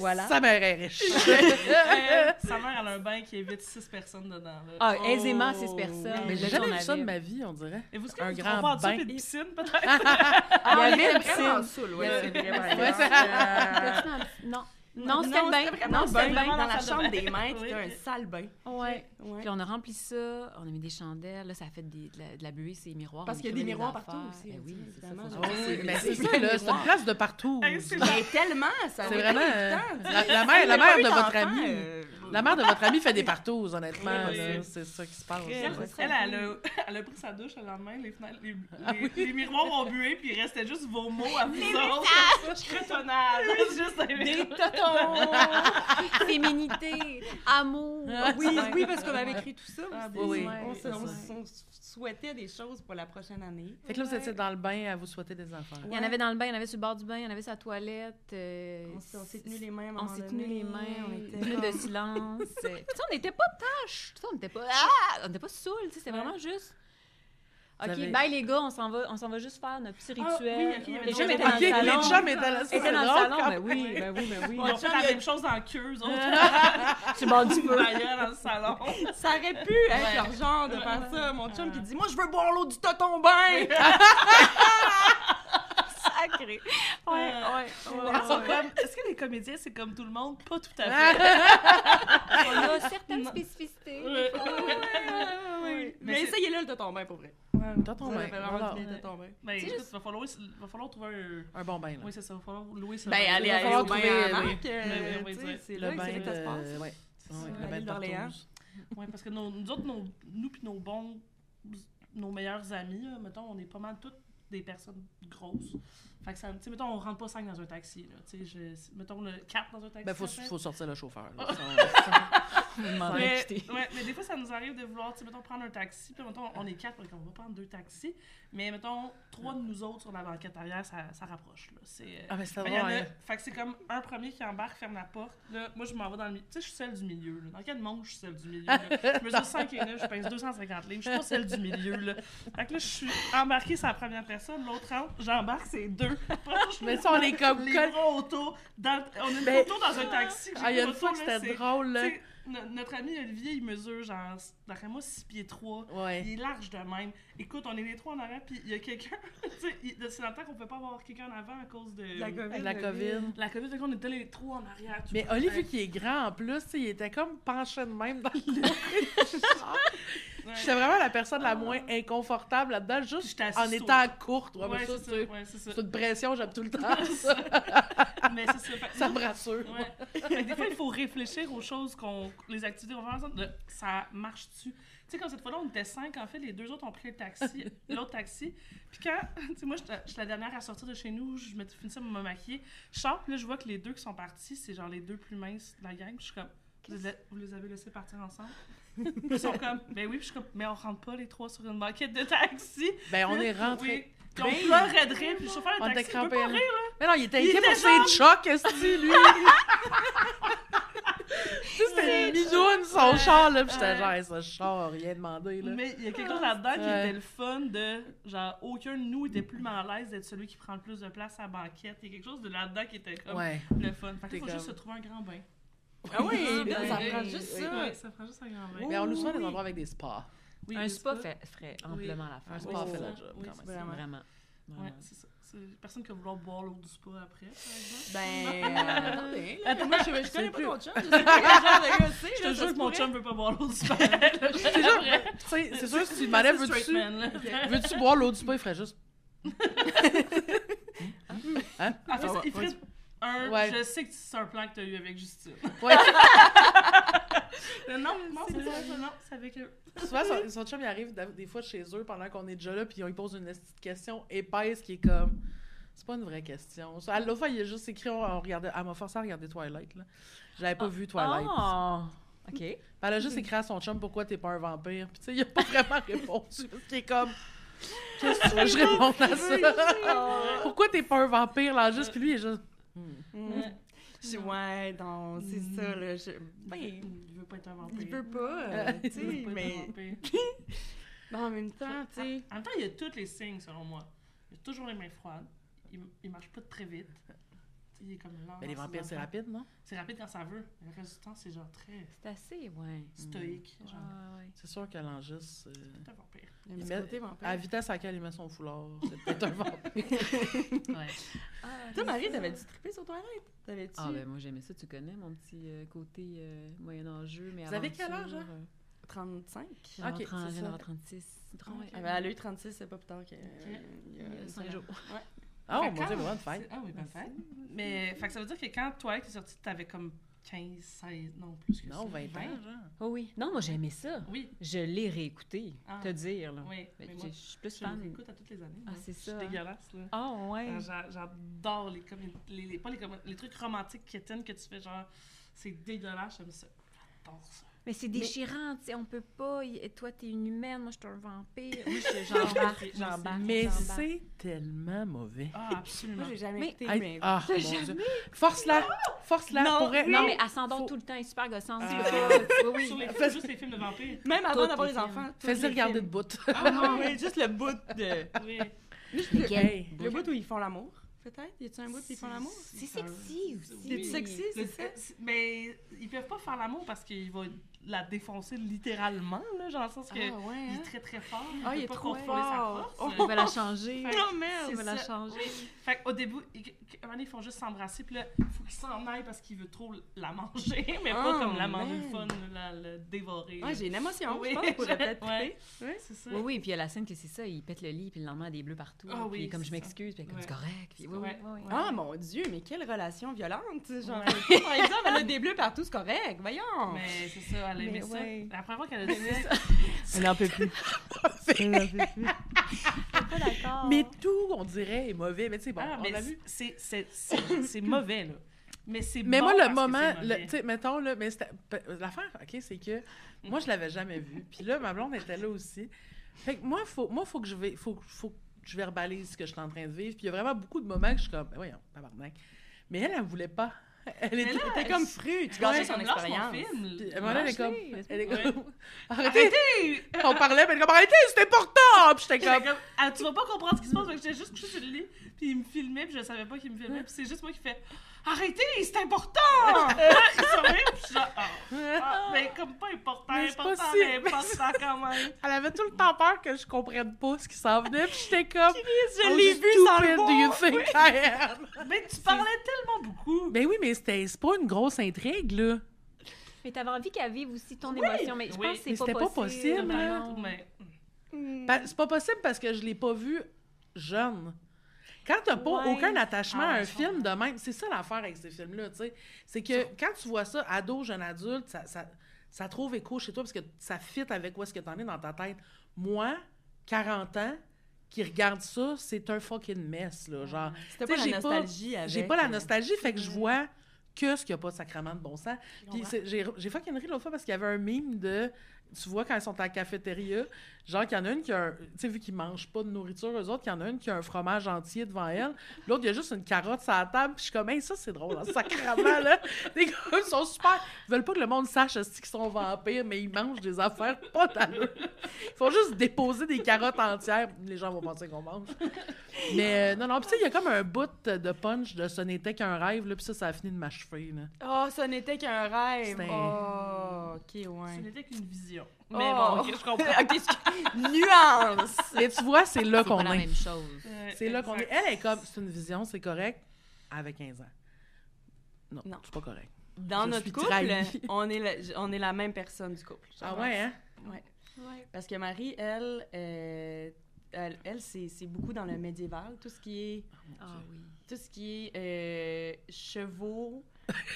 Voilà. Sa mère est riche. [laughs] [laughs] Sa mère, elle a un bain qui évite six personnes dedans. Là. Ah, Oh, aisément six personnes. Mais j'ai jamais vu ça de ma vie, on dirait. Et vous, est-ce que Un vous grand en dessous, bain. une piscine, peut-être? [laughs] Ah, Il y avait une vraiment piscine. saoul, ouais, Ouais. c'est vrai, par Ouais, exemple. T'as-tu Euh, dans- Non. Non, c'était le bain. Non, c'était le bain. Dans la chambre des maîtres, Oui. c'était un sale bain. Ouais. Ouais. Puis on a rempli ça, on a mis des chandelles, là, ça a fait des- de, la, de la buée, ces miroirs. Parce qu'il y a des miroirs affaires. partout aussi, oui, c'est ça. Oh, oui, mais c'est ça, là, c'est une place de partout. Mais tellement, ça C'est va vraiment, la- mère- de votre d'enfant, ami. euh, La mère de votre ami fait des partous, honnêtement. C'est ça qui se passe. Elle, elle a, [laughs] elle a pris sa douche le lendemain, les, fenêtres, les, Ah les, les miroirs ont bué, puis il restait juste vos mots à vous autres. [laughs] [laughs] Juste [laughs] Féminité, amour. oui, oui, parce qu'on avait écrit tout ça. Ah, aussi. oui, oui. On, souhaitait des choses pour la prochaine année. Fait que là, vous étiez dans le bain à vous souhaiter des enfants. Il y en avait dans le bain, il y en avait sur le bord du bain, il y en avait sur la toilette. euh, On s'est on s'est tenu les mains à un On s'est tenu donné, les mains, on était minute de comme- silence. [laughs] Tu sais, on n'était pas sais, on n'était pas. Ah! On n'était pas tu sais, c'était vraiment juste. Ok, avez- bye les gars, on s'en va, on s'en va juste faire notre petit Ah, rituel. oui, ok, il y avait les chums étaient dans Ok, le les salon. chums étaient là. étaient dans le salon, ben oui, ben oui, ben oui. Ont fait la même chose dans le queue, [laughs] eux autres. Bon du feu. D'ailleurs, dans le salon. Ça aurait pu être leur genre de faire ça. Mon chum qui dit Moi, je veux boire l'eau du toton bain! [laughs] Sacré. Ouais, ouais. Ils sont comme- Est-ce que les comédiens, c'est comme tout le monde? Pas tout à [laughs] fait. On a certaines spécificités. Ouais. Oui. Mais essayez-le le toton bain pour vrai. Toton bain. Voilà. bien, le toton bain. Ben, va falloir, va falloir trouver un... Un bon bain, là. Oui, c'est ça, va falloir louer ça. Ben, allez, Il va allez falloir au bain à oui. Marc. oui. C'est Le bain de... passe. Ouais. Ouais, le bain de d'Orléans. Tortouse. Ouais, parce que nos, nous autres, nos, nous puis nos bons, nos meilleurs amis, là, mettons, on est pas mal toutes des personnes grosses. Fait que ça, tu sais, mettons, on rentre pas cinq dans un taxi, là. Tu sais, je- mettons, le quatre dans un taxi. Ben, faut, faut sortir le chauffeur. là. [laughs] [laughs] Mais, ouais, mais des fois, ça nous arrive de vouloir, tu mettons, prendre un taxi, puis mettons, on est quatre, donc on va prendre deux taxis, mais mettons, trois de nous autres sur la banquette arrière, ça, ça rapproche, là. C'est... euh, Ah, mais c'est fait, il y en drôle, a- hein. fait que c'est comme un premier qui embarque, ferme la porte. Là, moi, je m'en vais dans le milieu. Tu sais, je suis celle du milieu. Là. Dans quel monde je suis celle du milieu? Là? [laughs] Je mesure 5 et 9, je pèse 250 livres. Je suis pas celle du milieu. Là. Fait que là, je suis embarquée sur la première personne, l'autre j'embarque, c'est deux. [laughs] Mais ça, on est comme... Les. Dans... On une Ben- dans un taxi. Ah, il y a pris une fois que photo, là, c'était c'est- drôle, là. Notre ami Olivier, il mesure genre, d'après moi, 6 pieds 3. Ouais. Il est large de même. Écoute, on est les trois en arrière, puis il y a quelqu'un. [laughs] tu sais, c'est dans le temps qu'on peut pas avoir quelqu'un en avant à cause de La COVID. La COVID. la COVID. Fait qu'on était les trois en arrière. tout Mais le Olivier, temps. qui est grand en plus, tu sais, il était comme penché de même dans le [laughs] Ouais. J'étais vraiment la personne la moins inconfortable là-dedans, juste en étant courte. Ouais, Ouais, c'est Ouais, une pression, j'aime tout le temps [laughs] ça. Mais c'est ça. Fait- ça me rassure. Fait des fois, il faut réfléchir aux choses qu'on. les activités qu'on va faire ensemble. de ça marche-tu? Tu sais, comme cette fois-là, on était cinq, en fait, les deux autres ont pris le taxi, [laughs] l'autre taxi. Puis quand, [laughs] tu sais, moi, j'étais j'étais la dernière à sortir de chez nous, je m'étais fini ça pour me maquiller. Je sors, puis là, je vois que les deux qui sont partis, c'est genre les deux plus minces de la gang. Je suis comme, vous les, vous les avez laissés partir ensemble? Ils sont comme, ben oui, puis je suis comme, mais on rentre pas les trois sur une banquette de taxi. Ben, on est rentrés. Oui. Puis on pleurait de rire, puis le chauffeur On de était taxi, il crampés. pas là. rire. Mais non, il était Il inquiet était pour ses chocs, est lui? [laughs] Tu sais, C'était misoune, son char, là. Puis j'étais Ouais. genre, ce char, rien demandé, là. Mais il y a quelque chose là-dedans qui était le fun de genre aucun de nous était plus mal à l'aise d'être celui qui prend le plus de place à la banquette. Il y a quelque chose de là-dedans qui était comme Ouais. le fun. Fait qu'il faut comme- juste se trouver un grand bain. Ah oui, ça prend juste ça. ça prend juste un grand bain. Mais on loue souvent des endroits avec des spas. Oui, Un spa fait, ferait amplement l'affaire. Un spa fait la job, quand même. Vraiment. Ouais, c'est ça. Personne qui va vouloir boire l'eau du spa après, par exemple. Ben, [laughs] attendez. [laughs] Attends, moi, je, je connais pas plus- ton chum. Je sais [laughs] pas quel genre de gars c'est. Je là, te jure que mon chum veut pas boire l'eau du spa. C'est sais, c'est sûr, si tu demandais, veux-tu veux-tu boire l'eau du spa, il ferait juste. Hein? Ouais, il ferait un. Ouais. Je sais que c'est un plan que t'as eu avec Justine. Ouais. [laughs] Non, non, c'est ça, ça, non, c'est avec eux. Souvent, son, son chum, il arrive des fois chez eux pendant qu'on est déjà là, puis on lui pose une petite question épaisse qui est comme. C'est pas une vraie question. Ça, L'autre fois, il a juste écrit, on, on regardait, elle m'a forcé à regarder Twilight. Là. J'avais pas vu Twilight. Oh! OK. Elle a juste écrit à son chum pourquoi t'es pas un vampire? Puis tu sais, il a pas vraiment [laughs] répondu. Parce qu'il est comme. Qu'est-ce que tu veux que je [laughs] réponde à ça? pourquoi t'es pas un vampire, là? Juste, puis lui, il est juste. Mm. Je- Ouais, non, c'est ça, là. Je... Ben, Il veut pas être un vampire. il veut pas, euh, tu [laughs] sais. Mais [laughs] en même temps, tu sais... En même temps, il y a tous les signes, selon moi. Il a toujours les mains froides. Il, il marche pas très vite. Il est comme lent. Mais les vampires, c'est rapide, non? C'est rapide quand ça veut. Mais le reste du temps, c'est genre très C'est assez, ouais. stoïque. Ouais, Genre, ouais. C'est sûr qu'à l'angis, euh, c'est un vampire. Il met- côté vampire. à la vitesse à laquelle il met son foulard, c'est peut-être un vampire. [laughs] Ouais. Ah, Toi, Marie, t'avais-tu trippé sur Twilight? T'avais-tu... Ah, ben moi, j'aimais ça. Tu connais mon petit euh, côté euh, moyen-âgeux, mais Vous avez quel âge, hein? euh, 35? J'ai Ok, 30, c'est j'ai ça. d'avoir 36. Ah. Ah, ben, elle a eu 36, c'est pas plus tard que... Il y a Il y a une cinq semaine. jours. Fait mon dieu, bonne fête. Ah oui, bonne fête. Mais, fait que ça veut dire que quand Twilight est sorti, t'avais comme 15, 16, non, plus que ça. Non, 20 ans, genre. Oh oui. Non, moi, j'aimais ça. Oui, Je l'ai réécouté, Ah. te dire, là. oui. Mais Mais je moi, je suis plus je fan. l'écoute à toutes les années. Ah, c'est Je ça, suis hein. dégueulasse, là. Ah, ouais. Ah, j'a- J'adore les, comme les, les, pas les, comme- les trucs romantiques quétaines que tu fais, genre, c'est dégueulasse, j'aime ça. J'adore ça. Mais c'est déchirant, tu sais, on peut pas. y- Toi, t'es une humaine, moi, je suis un vampire. Moi, je- [laughs] j'embarque, j'embarque. Mais c'est tellement mauvais. Ah, absolument. Moi, j'ai jamais Mais- écouté, Hey, mais... ah, mon Dieu. Force-la! Force-la! Non, pour elle. non, mais faut- tout le temps, est super gossante. Ah. Oui, Sur oui. les, juste les films de vampires. Même avant d'avoir les enfants. Fais-y regarder de bout. Ah non, oui, juste le bout de... [laughs] Oui. Hey. Le bout où ils font l'amour, peut-être? Y a-tu un bout où ils font l'amour? C'est sexy aussi. C'est sexy, c'est Le- ça? euh, Mais ils peuvent pas faire l'amour parce qu'il va la défoncer littéralement, là, genre, le sens que Ah, ouais, il hein? est très très fort. Ah, il peut est pas trop contrôler sa fort. force. On va la changer. Fait- [laughs] Non, merde! On va la changer. Fait qu'au début, ils, ils font juste s'embrasser, puis là, il faut qu'ils s'en aillent parce qu'il veut trop la manger, [laughs] mais pas Oh, comme la manger le fun, la, le dévorer. Ouais, j'ai une émotion, Oui, je pense, pour peut-être [laughs] ouais. triper. C'est ça. Oui, oui, puis il y a la scène que c'est ça, il pète le lit, puis le lendemain, il y a des bleus partout. Ah oui, puis comme je m'excuse, puis comme Ouais. c'est correct. Puis oui, oui, Ouais. Ah, mon Dieu, mais quelle relation violente! Genre, Ouais. par exemple, elle a des bleus partout, c'est correct, voyons! Mais c'est ça, elle a aimé ça. ouais. La première fois qu'elle a [laughs] dit ça, Elle n'en peut plus. [laughs] [laughs] pas d'accord. Mais tout, on dirait, est mauvais. Mais tu sais, bon, ah, on l'a vu. c'est- mauvais, là. Mais c'est Mais bon moi, le moment, tu sais, mettons, là, mais pe- l'affaire, OK, c'est que moi, je l'avais jamais vu. Puis là, ma blonde était là aussi. Fait que moi, faut, moi, faut que je vais, faut, faut que je verbalise ce que je suis en train de vivre. Puis il y a vraiment beaucoup de moments que je suis comme, ben voyons, tabarnak. Mais elle, elle voulait pas. [laughs] Elle était, là, comme fru, tu gâchais son expérience. elle est comme, elle est comme, [laughs] arrêtez! On parlait, puis elle est comme, arrêtez, c'est important! Puis j'étais comme, ah, tu vas pas comprendre ce qui se passe, j'étais juste couchée sur le lit, puis il me filmait, puis je savais pas qu'il me filmait, puis c'est juste moi qui fais Arrêtez, c'est important! Ils sont même, puis je suis genre, ah, ah, mais comme pas important, Mais c'est pas important, si- mais important quand même. [laughs] elle avait tout le temps peur que je comprenne pas ce qui s'en venait. Puis j'étais comme, Je How l'ai vu sans le do you voir. think I am? Mais tu parlais tellement beaucoup. Ben oui, mais c'était c'est pas une grosse intrigue, là. Mais t'avais envie qu'elle vive aussi ton émotion. Mais je Oui. pense que c'est c'était pas pas possible. possible, Mais là. non. mais Ben, c'est pas possible parce que je l'ai pas vu jeune. Quand t'as pas Ouais. aucun attachement Ah, à un je film de même, c'est ça l'affaire avec ces films-là, tu sais. C'est que quand tu vois ça, ado, jeune adulte, ça, ça, ça trouve écho chez toi parce que ça fit avec où est-ce que t'en es dans ta tête. Moi, 40 ans, qui regarde ça, c'est un fucking mess, là, genre. Pas la j'ai pas- nostalgie avec... J'ai pas la nostalgie, fait que je vois que ce qu'il n'y a pas de sacrement de bon sens. Puis j'ai fucking ri l'autre fois parce qu'il y avait un mime de. Tu vois, quand ils sont à la cafétéria, genre qu'il y en a une qui a un. Tu sais, vu qu'ils mangent pas de nourriture, eux autres, qu'il y en a une qui a un fromage entier devant elle. L'autre, il y a juste une carotte sur la table. Puis je suis comme, hey, ça, c'est drôle, hein, sacrément, là. [laughs] Les gars, ils sont super. Ils veulent pas que le monde sache qu'ils sont vampires, mais ils mangent des affaires pas d'allure. Ils font juste déposer des carottes entières. Les gens vont penser qu'on mange. Mais euh, non, non, puis tu sais, il y a comme un bout de punch de ce n'était qu'un rêve, là, puis ça, ça a fini de m'achever, là. Oh, ça n'était qu'un rêve! Oh, ok, ce ouais. n'était qu'une vision. Mais Oh. bon, ok, je comprends. [laughs] Nuance! Mais tu vois, c'est là C'est qu'on pas la est. même chose. Euh, C'est là qu'on est. Elle est comme, c'est une vision, c'est correct, avec 15 ans. Non, Non. c'est pas correct. Dans Je notre suis couple, trahie. [laughs] on est, la, on est la même personne du couple. Ah ouais, hein? Ouais. Parce que Marie, elle, euh, elle, elle, c'est c'est beaucoup dans le médiéval, tout ce qui est, Ah oui. tout ce qui est euh, chevaux,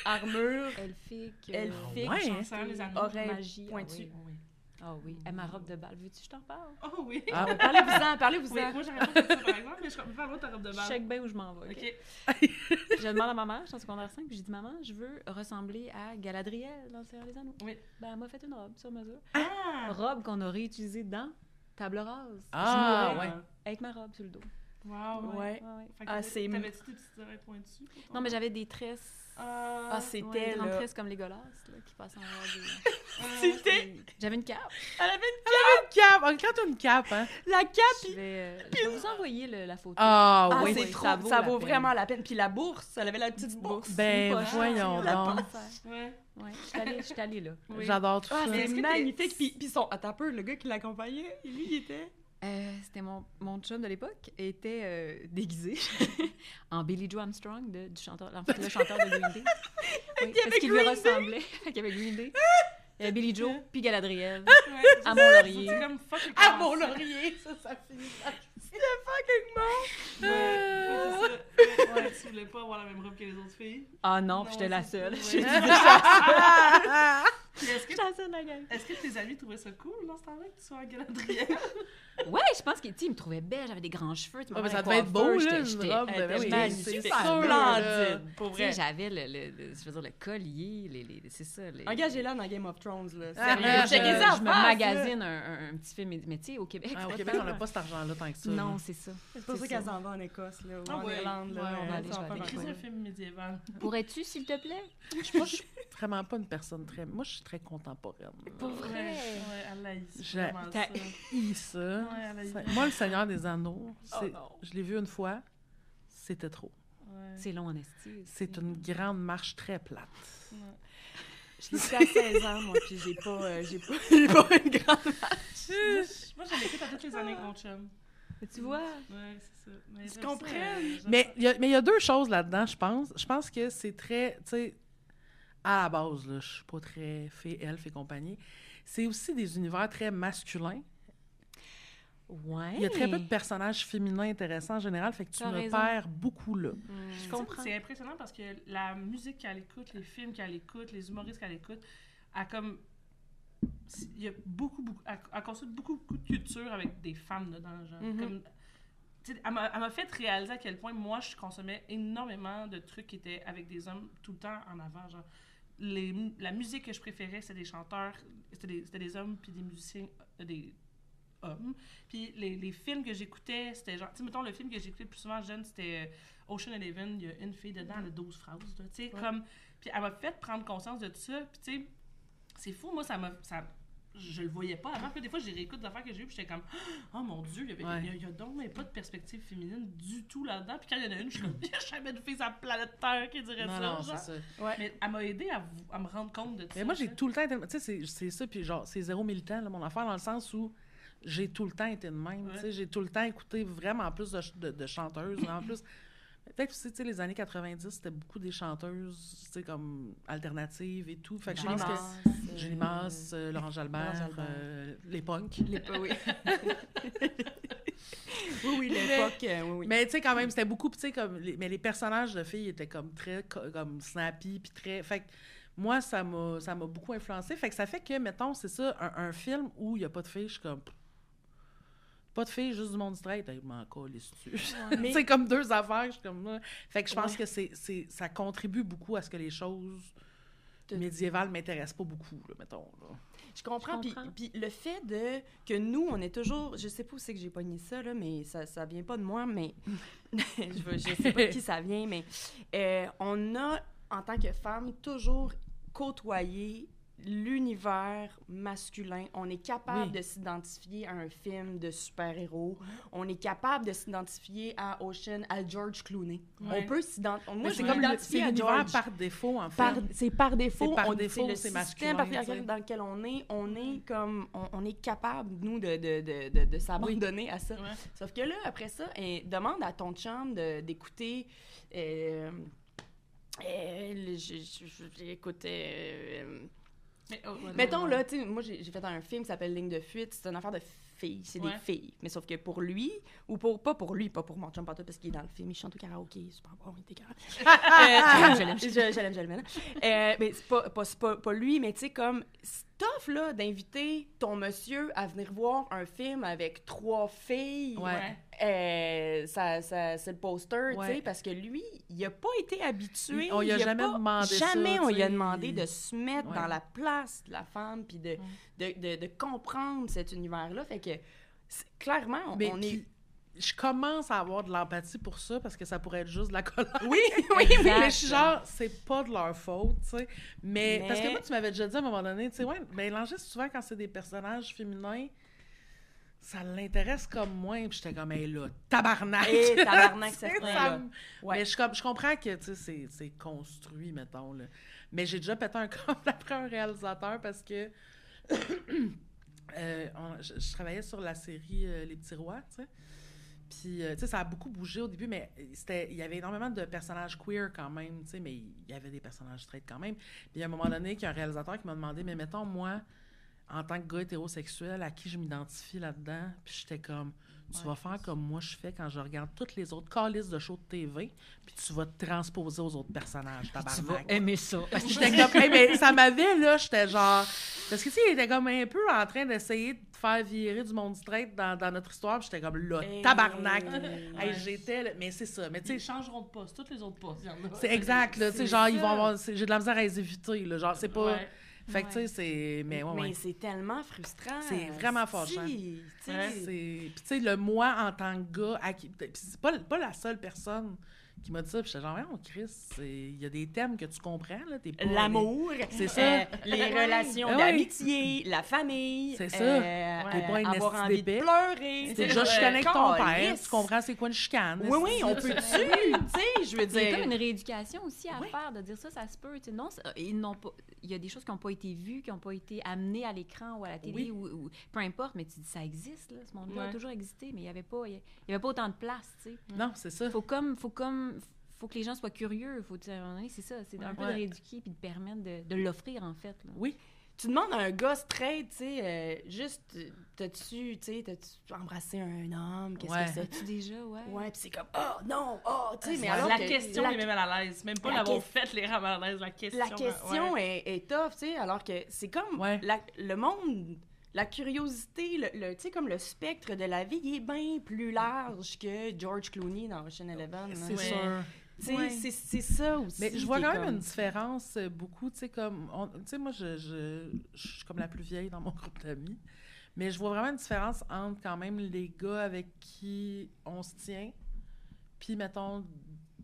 armure, Elfique. [laughs] Elfique. euh, Ouais, hein? Les magie. pointues. Ah oui. Ah oui. Elle ma robe de balle. Veux-tu que je t'en parle? [laughs] Oh oui. Ah, Parlez-vous-en, parlez-vous-en. Oui, moi j'aurais pas fait ça par exemple, mais je pas ta robe de Je balle. check bien où je m'en vais. ok? Je demande à ma mère, je suis en secondaire 5, puis j'ai dit Maman, je veux ressembler à Galadriel dans le Seigneur des Anneaux. Oui. Ben, elle m'a fait une robe sur mesure. Ah! Robe qu'on a réutilisée dans Table rase. Ah, Je ouais. Avec ma robe sur le dos. Wow, Ouais. ouais. Ouais, ouais. Fait que Ah, c'est- T'avais-tu des petites oreilles pointues? Non, mais j'avais des tresses. Ah, Ah, c'était Ouais, des grandes tresses comme les golasses, là, qui passent en robe. [laughs] ah, C'était J'avais une cape. Elle avait Une cape! Ah, Quand t'as une cape, hein? la cape. Je vais, euh, je vais vous envoyer le- la photo. Ah, Ah, oui. c'est oui, trop, ça ça vaut vraiment la peine. Puis la bourse, elle avait la petite bourse. Ben, Une poche. voyons La donc. Ouais. Ouais, je suis allée, là. Oui. J'adore tout Ah, ça. c'est que t'es- magnifique. Puis, puis son, attends un peu, le gars qui l'accompagnait, lui, il était... Euh, C'était mon, mon chum de l'époque, était euh, déguisé [laughs] en Billy Joe Armstrong, de, du chanteur, en fait, le chanteur de Green Day. [laughs] Oui, parce qu'il lui ressemblait. Qu'il y avait Green Day. Il y avait Billy Joe, puis Galadriel. Ouais, À Mont-Laurier. C'est comme fuck Ah, mon laurier! Ça, ça finit. C'était fucking bon! Ouais, ouais, tu voulais pas avoir la même robe que les autres filles? Ah non, Non, puis [laughs] j'étais la seule. dit, Puis Est-ce que, la la est-ce que tes amis trouvaient ça cool dans ce temps-là que tu sois en galadriel? [laughs] Ouais, je pense que, tu sais, ils me trouvaient belle, j'avais des grands cheveux. tu Ouais, m'as mais ça devait être beau, là, j'étais- une j'étais- robe, elle ben magnifique, splendide, pour vrai. j'avais le, le, le- je veux dire, le collier, les, les, c'est ça. Les... Engagez-la dans Game of Thrones, là. Ah, Sérieux, je- je me magasine un, un, un petit film, mais tu sais, au Québec, Ah, au Québec, on n'a pas cet argent-là tant que ça. Non, c'est ça. C'est pour ça qu'elle s'en va en Écosse, là, Ah en ouais, Irlande, là. ouais, on va aller je faire un Écris peu. un film médiéval. [laughs] Pourrais-tu, s'il te plaît? Moi, je suis vraiment pas une personne très. Moi, je suis très contemporaine. Pour vrai? Ouais, haït J'ai- ça. Ouais, Moi, le Seigneur des Anneaux, Oh je l'ai vu une fois, c'était trop. Ouais. C'est long en esti. C'est une grande marche très plate. Ouais. Je l'ai fait à 16 ans, moi, puis j'ai pas, euh, j'ai pas, [laughs] une grande... Moi, je- Moi, je l'écoute à toutes les années mon chum. Mais tu vois, Ouais, c'est ça. Mais comprennent. ça, euh, Mais il y, a- y deux choses là-dedans, je pense. Je pense que c'est très, tu sais, à la base, là, je suis pas très fée, elfe et compagnie. C'est aussi des univers très masculins. ouais. Il y a très peu de personnages féminins intéressants en général, fait que tu me perds beaucoup là. Je Je comprends. C'est impressionnant parce que la musique qu'elle écoute, les films qu'elle écoute, les humoristes qu'elle écoute, a comme. Il y a beaucoup, beaucoup. Elle, construit beaucoup, beaucoup de culture avec des femmes dedans, genre. Mhm. Comme, tu sais, elle m'a fait réaliser à quel point moi, je consommais énormément de trucs qui étaient avec des hommes tout le temps en avant, genre. Les, la musique que je préférais, c'était des chanteurs, c'était des, des hommes puis des musiciens, euh, des hommes. Puis les, les films que j'écoutais, c'était genre, tu sais, mettons, le film que j'écoutais le plus souvent jeune, c'était euh, Ocean Eleven, il y a une fille dedans, elle a 12 phrases, tu sais, Ouais. comme... Puis elle m'a fait prendre conscience de tout ça, puis tu sais, c'est fou, moi, ça m'a... Ça, je le voyais pas avant, puis des fois, j'ai réécoute d'affaires que j'ai eues, puis j'étais comme, [gasps] oh mon Dieu, il y, avait, Ouais. il y a, il y a donc mais pas de perspective féminine du tout là-dedans, puis quand il y en a une, je suis comme, il y a jamais de fille sur la planète Terre qui dirait Non, ça, non, genre. c'est ça. Mais elle m'a aidé à, vous- à me rendre compte de tout Mais ça. moi, j'ai tout le temps été. Tu sais, c'est- c'est ça, puis genre, c'est zéro militant, là, mon affaire, dans le sens où j'ai tout le temps été de même. Ouais. Tu sais, j'ai tout le temps écouté vraiment plus de, ch- de, de chanteuses. En plus, peut-être aussi, tu sais, les années 90, c'était beaucoup des chanteuses, tu sais, comme alternatives et tout. Fait que je pense que. Julie Masse, euh, Laurent Jalbert, Laurent Jalbert. euh, les punks. Les [laughs] oui. oui, oui, l'époque, euh, oui, oui. Mais tu sais, quand même, c'était beaucoup, tu sais, comme. les- mais les personnages de filles étaient comme très co- comme snappy, puis très. Fait que moi, ça m'a ça m'a beaucoup influencé. Fait que ça fait que, mettons, c'est ça, un, un film où il n'y a pas de filles, je suis comme. Pas de filles, juste du monde straight. Hey, m'en calisse-tu? [laughs] Mais- c'est comme deux affaires, je suis comme. là. Fait que je pense Ouais. que c'est c'est- ça contribue beaucoup à ce que les choses De- médiévales m'intéressent pas beaucoup, là, mettons. là. Je comprends. Je Puis, comprends. puis le fait de que nous, on est toujours. Je sais pas où c'est que j'ai pogné ça, là, mais ça, ça vient pas de moi, mais. [laughs] je, veux- je sais pas de qui ça vient, mais. euh, on a, en tant que femme, toujours côtoyé l'univers masculin. On est capable Oui. de s'identifier à un film de super-héros. On est capable de s'identifier à Ocean, à George Clooney. On peut s'identifier. Moi, c'est comme c'est à George. par défaut, en fait. C'est par défaut. C'est par on- défaut, c'est masculin, dans lequel on est, on est comme, on, on est capable, nous, de, de, de, de, s'abandonner à ça. Ouais. Sauf que là, après ça, eh, demande à ton chum d'écouter... Euh, euh, le- Mais, oh, ouais, Mettons, ouais. là, tu sais, moi, j'ai fait un film qui s'appelle Ligne de fuite. C'est une affaire de filles. C'est Ouais. des filles. Mais sauf que pour lui, ou pour, pas pour lui, pas pour mon chum pantoute, parce qu'il est dans le film, il chante au karaoké. Super bon, il était carré. [laughs] Euh, je l'aime, je l'aime. Euh, mais c'est pas, pas, pas, pas lui, mais tu sais, comme, tough, là, d'inviter ton monsieur à venir voir un film avec trois filles. Ouais. Euh, ça, ça, c'est le poster, tu sais, parce que lui, il a pas été habitué. On lui a jamais pas- demandé ça, Jamais on lui a demandé de se mettre Ouais. dans la place de la femme, puis de, de, de, de comprendre cet univers-là. Fait que, clairement, on, Mais on puis, est... je commence à avoir de l'empathie pour ça parce que ça pourrait être juste de la colère. Oui, oui, [laughs] oui. Mais je suis genre, c'est pas de leur faute, tu sais. Mais, Mais- parce que moi, tu m'avais déjà dit à un moment donné, tu sais, ouais, mais Langis, souvent, quand c'est des personnages féminins, ça l'intéresse comme moins. Puis j'étais comme, hey, là, tabarnak! Eh, [laughs] tabarnak, ça là. Ouais. Mais je, je comprends que, tu sais, c'est- c'est construit, mettons, là. Mais j'ai déjà pété un [laughs] câble après un réalisateur parce que... [coughs] euh, on- je, je travaillais sur la série euh, Les Petits Rois, tu sais. Puis, euh, tu sais, ça a beaucoup bougé au début, mais c'était, il y avait énormément de personnages queer quand même, tu sais, mais il y avait des personnages straight quand même. Puis, à un moment donné, il y a un réalisateur qui m'a demandé, mais mettons, moi, en tant que gars hétérosexuel à qui je m'identifie là-dedans? Puis j'étais comme, tu Ouais, vas faire comme moi je fais quand je regarde toutes les autres calices de shows de TV, puis tu vas te transposer aux autres personnages, Tu vas aimer ça. Parce que j'étais comme, Hey, mais ça m'avait, là, j'étais genre. Parce que, tu sais, il était comme un peu en train d'essayer de faire virer du monde straight dans, dans notre histoire, j'étais comme, là, Hey. tabarnak. Ouais. Hey, j'étais, là- mais c'est ça. Mais tu Ils sais, changeront de poste, tous les autres postes, c'est exact, là. Tu sais, C'est genre, ils vont avoir. J'ai de la misère à les éviter, là. Genre, c'est pas. Ouais. Fait que, tu sais, c'est. Mais ouais, ouais. c'est tellement frustrant. C'est vraiment fâchant. Si, Puis, tu sais, le moi en tant que gars, à qui... c'est pas, pas la seule personne qui m'a dit ça. Puis j'étais genre, oh, Chris, c'est- il y a des thèmes que tu comprends, là. L'amour, C'est ça. euh, les relations Ah ouais. d'amitié, la famille, C'est ça. euh, T'es pas une avoir esti envie de pleurer. Sais, déjà euh, chicané avec ton père. Tu comprends c'est quoi une chicane. Oui, oui, on peut-tu? tu sais, je veux Il y a dire. comme une rééducation aussi à Ouais. faire, de dire ça, ça se peut. Non, ils n'ont pas, il y a des choses qui n'ont pas été vues, qui n'ont pas été amenées à l'écran ou à la télé, Oui. ou, ou- peu importe, mais tu dis ça existe, là, ce monde-là a Ouais. toujours existé, mais il n'y avait, pas- il y avait pas autant de place. tu sais. Non, c'est ça. faut comme faut comme faut que les gens soient curieux faut dire à un moment donné, c'est ça c'est un peu Ouais. de rééduquer puis de permettre de, de l'offrir en fait là. Oui. Tu demandes à un gars straight, tu sais, euh, juste, t'as-tu, tu sais, t'as-tu embrassé un homme? Qu'est-ce Ouais. que c'est? tu déjà? Ouais Ouais, puis c'est comme, oh non, oh, tu sais, mais alors la que question la, les met mal à l'aise. Même pas la l'avoir ques- fait les rend mal à l'aise. La question. la question ouais. est, est tough, tu sais, alors que c'est comme Ouais. la- le monde, la curiosité, le, le- tu sais, comme le spectre de la vie, il est bien plus large que George Clooney dans Ocean Eleven. C'est Ouais. sûr. Ouais. c'est- c'est ça aussi. Mais je vois quand même comme- une différence euh, beaucoup, tu sais, comme... Tu sais, moi, je, je, je suis comme la plus vieille dans mon [laughs] groupe d'amis. Mais je vois vraiment une différence entre quand même les gars avec qui on se tient, puis, mettons,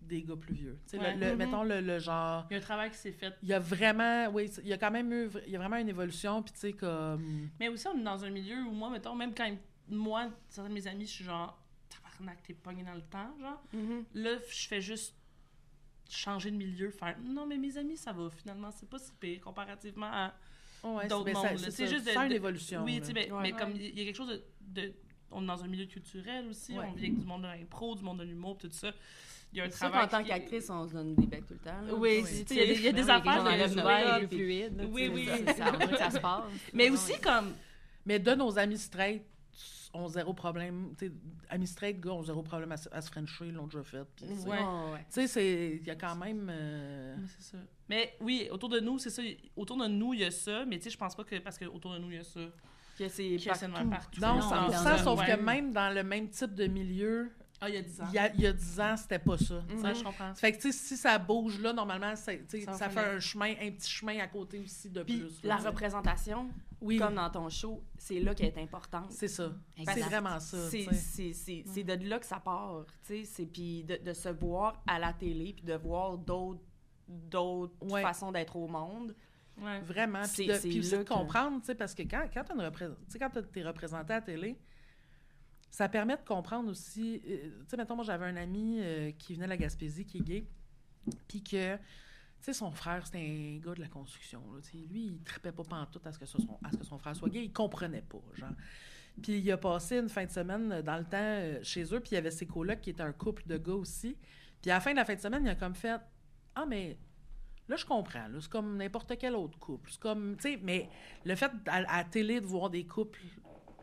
des gars plus vieux. Tu sais, Ouais. le, le- Mhm. mettons, le, le genre... Il y a un travail qui s'est fait. Il y a vraiment... Oui, il y a quand même eu... Il y a vraiment une évolution, puis tu sais, comme... Mais aussi, on est dans un milieu où moi, mettons, même quand moi, certains de mes amis, je suis genre, tabarnak, t'es pogné dans le temps, genre. Mhm. Là, je fais juste changer de milieu, faire non, mais mes amis, ça va, finalement, c'est pas si pire comparativement à. Ouais, D'autres ça- mondes, c'est juste de- une de- évolution. oui, là. tu sais, mais, Ouais. mais comme il y a quelque chose de. de- on est dans un milieu culturel aussi, Ouais. on vient avec du monde de l'impro, du monde de l'humour, tout ça. Il y a un sûr travail. qu'en tant qu'actrice, on se donne des becs tout le temps. là. Oui, il y a des- y a des affaires Ben de- fluide Oui, oui. ça, se [laughs] passe Mais Ouais, aussi, comme. Mais de nos amis straight, ont zéro problème. Tu sais, amis straight, gars, ont zéro problème à, se- à se frencher, ils l'ont déjà fait. c'est- Ouais. Tu sais, c'est- il y a quand même... euh, Mais c'est ça. Mais oui, autour de nous, c'est ça. Autour de nous, il y a ça. Mais tu sais, je pense pas que parce que autour de nous, il y a ça. Que c'est Qu'il y a ça de même partout. partout. Non, Non, 100%, dans sauf ouais. que même dans le même type de milieu, Ah, il y a 10 ans. il y a, il y a 10 ans, c'était pas ça. Ça, je comprends. Fait que, tu sais, si ça bouge là, normalement, ça, fait un chemin, un petit chemin à côté aussi de Puis plus. la représentation, Oui, comme dans ton show, c'est là qu'elle est importante. c'est ça. Exact. C'est vraiment ça. C'est de là que ça part, tu sais, c'est puis de, de se voir à la télé puis de voir d'autres d'autres Ouais. façons d'être au monde. Ouais. Vraiment. C'est- Puis, de, puis de comprendre, tu sais, parce que quand, quand, tu t'es représenté à la télé, ça permet de comprendre aussi. euh, tu sais, mettons, moi, j'avais un ami euh, qui venait de la Gaspésie, qui est gay, puis que, tu sais, son frère, c'était un gars de la construction. lui, il tripait pas pantoute à ce, que son, à ce que son frère soit gay. Il comprenait pas, genre. Puis il a passé une fin de semaine dans le temps euh, chez eux, puis il y avait ses colocs qui étaient un couple de gars aussi. Puis à la fin de la fin de semaine, il a comme fait Ah, mais là, je comprends. C'est comme n'importe quel autre couple. C'est comme, tu sais, mais le fait à, à la télé de voir des couples,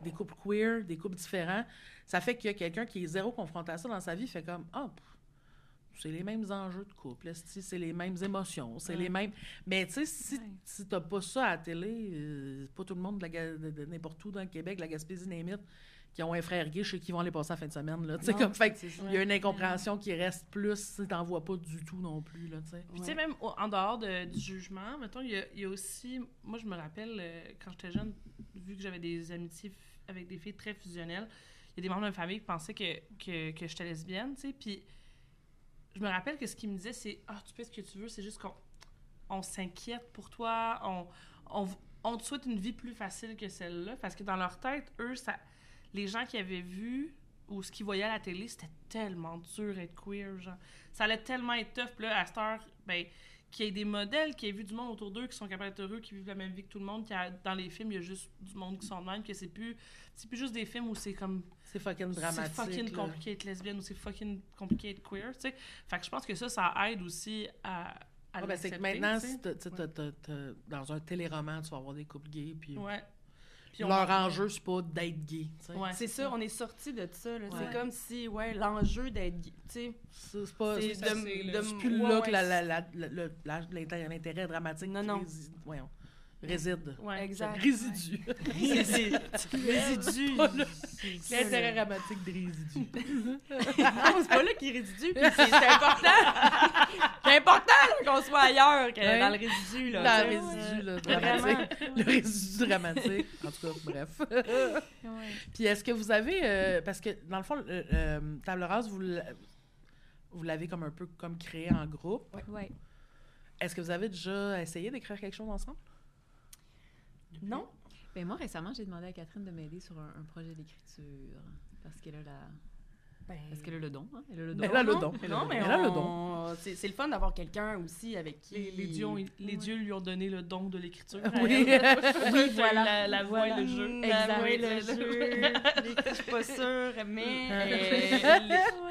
des couples queer, des couples différents, ça fait qu'il y a quelqu'un qui est zéro confronté à ça dans sa vie, fait comme Ah, pff, c'est les mêmes enjeux de couple, c'est les mêmes émotions, c'est Ouais. les mêmes. Mais tu sais, si, Ouais. si t'as pas ça à la télé, euh, c'est pas tout le monde de, n'importe où dans le Québec, la Gaspésie, Némite, qui ont un frère gay chez qui vont aller passer la fin de semaine. Là, tu sais, Non, comme, fait il y a une incompréhension qui reste plus si t'en vois pas du tout non plus. Là, tu sais. Puis, tu sais, même au- en dehors de- du jugement, mettons, il y, a, il y a aussi. Moi, je me rappelle, euh, quand j'étais jeune, vu que j'avais des amitiés avec des filles très fusionnelles, il y a des membres de ma famille qui pensaient que, que, que j'étais lesbienne, tu sais. Puis, je me rappelle que ce qu'ils me disaient, c'est Ah, tu fais ce que tu veux, c'est juste qu'on on s'inquiète pour toi, on, on, te souhaite une vie plus facile que celle-là. Parce que dans leur tête, eux, ça, les gens qui avaient vu ou ce qu'ils voyaient à la télé, c'était tellement dur être queer, genre. Ça allait tellement être tough. Puis là, à cette heure, ben, qu'il y ait des modèles, qu'il y ait vu du monde autour d'eux qui sont capables d'être heureux, qui vivent la même vie que tout le monde, a, dans les films, il y a juste du monde qui sont de même, que c'est plus, c'est plus juste des films où c'est comme C'est fucking c'est dramatique. fucking là. compliqué d'être lesbienne ou c'est fucking compliqué d'être queer, tu sais. Fait que je pense que ça, ça aide aussi à, à Ouais, ben, c'est que maintenant, tu sais. si t'as- tu sais, t'as- t'as- t'as- dans un téléroman, tu vas avoir des couples gays. Puis... Ouais. Puis on Leur va- enjeu, c'est pas d'être gay. Ouais, C'est ça, on est sorti de ça. Ouais. C'est comme si, ouais, l'enjeu d'être gay, tu sais, C'est pas. c'est plus ouais, là ouais, que la- la- la- la- le- la- l'intérêt dramatique Non, non. réside. Voyons. Réside. Ouais. Exact. Résidu. Résidu. Ça, [laughs] L'intérêt là. dramatique de résidu. [laughs] Non, c'est pas là qu'il est résidu. puis C'est [laughs] important. c'est important qu'on soit ailleurs que Ouais. dans le résidu. Là, Dans le résidu là, Vraiment. dramatique. Le résidu dramatique. En tout cas, bref. Puis est-ce que vous avez. euh, parce que dans le fond, euh, euh, Table Rase, vous l'a- vous l'avez comme un peu comme créé en groupe. Ouais. Est-ce que vous avez déjà essayé d'écrire quelque chose ensemble? Non? Ben moi, récemment, j'ai demandé à Catherine de m'aider sur un, un projet d'écriture. Parce qu'elle a, la... Ben, parce qu'elle a le don. Hein? Elle a le don. Elle a le non, don. Non, mais Elle a le on- C'est c'est le fun d'avoir quelqu'un aussi avec qui... Les, les dieux, ont- les dieux lui ont donné le don de l'écriture. Oui. [laughs] oui, voilà. La, la voix Voilà. et le jeu. Exact. La voix et le jeu. [laughs] Je suis pas sûre, mais [laughs] euh,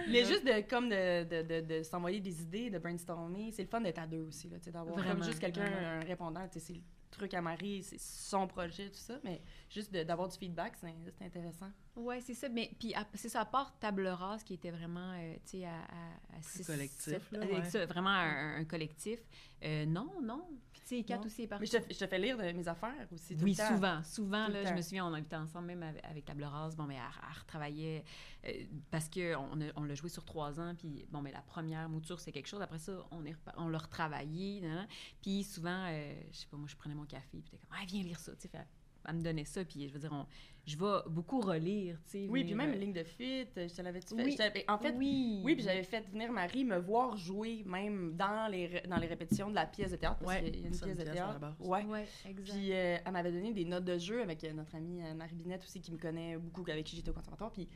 le juste de comme de, de, de, de s'envoyer des idées, de brainstormer, c'est le fun d'être à deux aussi là, tu sais, d'avoir juste quelqu'un un répondant, c'est truc à Marie, c'est son projet tout ça, mais juste d'avoir du feedback, c'est intéressant. Ouais, c'est ça. Mais puis c'est ça, à part Table Rase qui était vraiment, euh, tu sais, à, à, à six, collectif, sept- là, ouais. ça, vraiment un, un collectif. Euh, non, non. Puis tu sais, Kat Non. aussi est. Mais je te, je te fais lire de mes affaires aussi tout Oui, le temps. souvent. Souvent, Tout là, je me souviens, on habitait ensemble même avec, avec Table Rase. Bon, mais elle, retravaillait euh, parce qu'on on l'a joué sur trois ans. Puis, bon, mais la première mouture, c'est quelque chose. Après ça, on, est on l'a retravaillé. nan, nan. Puis, souvent, euh, je sais pas, moi, je prenais mon café. Puis, t'es comme, ah, viens lire ça. Tu sais, elle me donnait ça. Puis, je veux dire, on- je vais beaucoup relire. Tu sais, Oui, puis même euh, ligne de fuite, je te l'avais-tu fait? Oui. t'avais- En fait, oui. Oui, puis j'avais fait venir Marie me voir jouer même dans les, ré- dans les répétitions de la pièce de théâtre. Parce Ouais, qu'il y a une pièce une de pièce théâtre. Ouais. Ouais, exact. Puis euh, elle m'avait donné des notes de jeu avec euh, notre amie Marie Binette aussi, qui me connaît beaucoup, avec qui j'étais au conservatoire. Puis,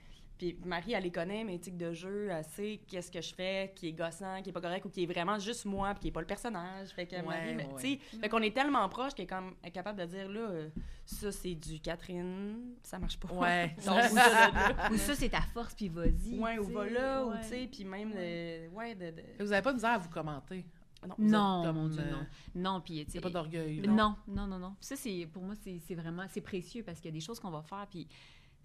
puis Marie, elle les connaît, mes tics de jeu, elle sait qu'est-ce que je fais, qui est gossant, qui est pas correct, ou qui est vraiment juste moi, puis qui est pas le personnage. Fait que Ouais, Marie, ouais. tu sais, fait qu'on est tellement proche qu'elle est, comme, elle est capable de dire, là, euh, ça c'est du Catherine, ça marche pas. Ouais. [laughs] Donc, ou ça, [laughs] Ou ça, c'est ta force, puis vas-y. Ouais, ou va là, ou tu sais, puis même, Ouais. le- ouais, de... de- Vous n'avez pas de misère à vous commenter? Non, Non, Comme, mon Dieu, euh, non. Non, puis tu Il n'y sais. a pas d'orgueil. Non, non, non, non. Ça, c'est, pour moi, c'est, c'est vraiment, c'est précieux parce qu'il y a des choses qu'on va faire, puis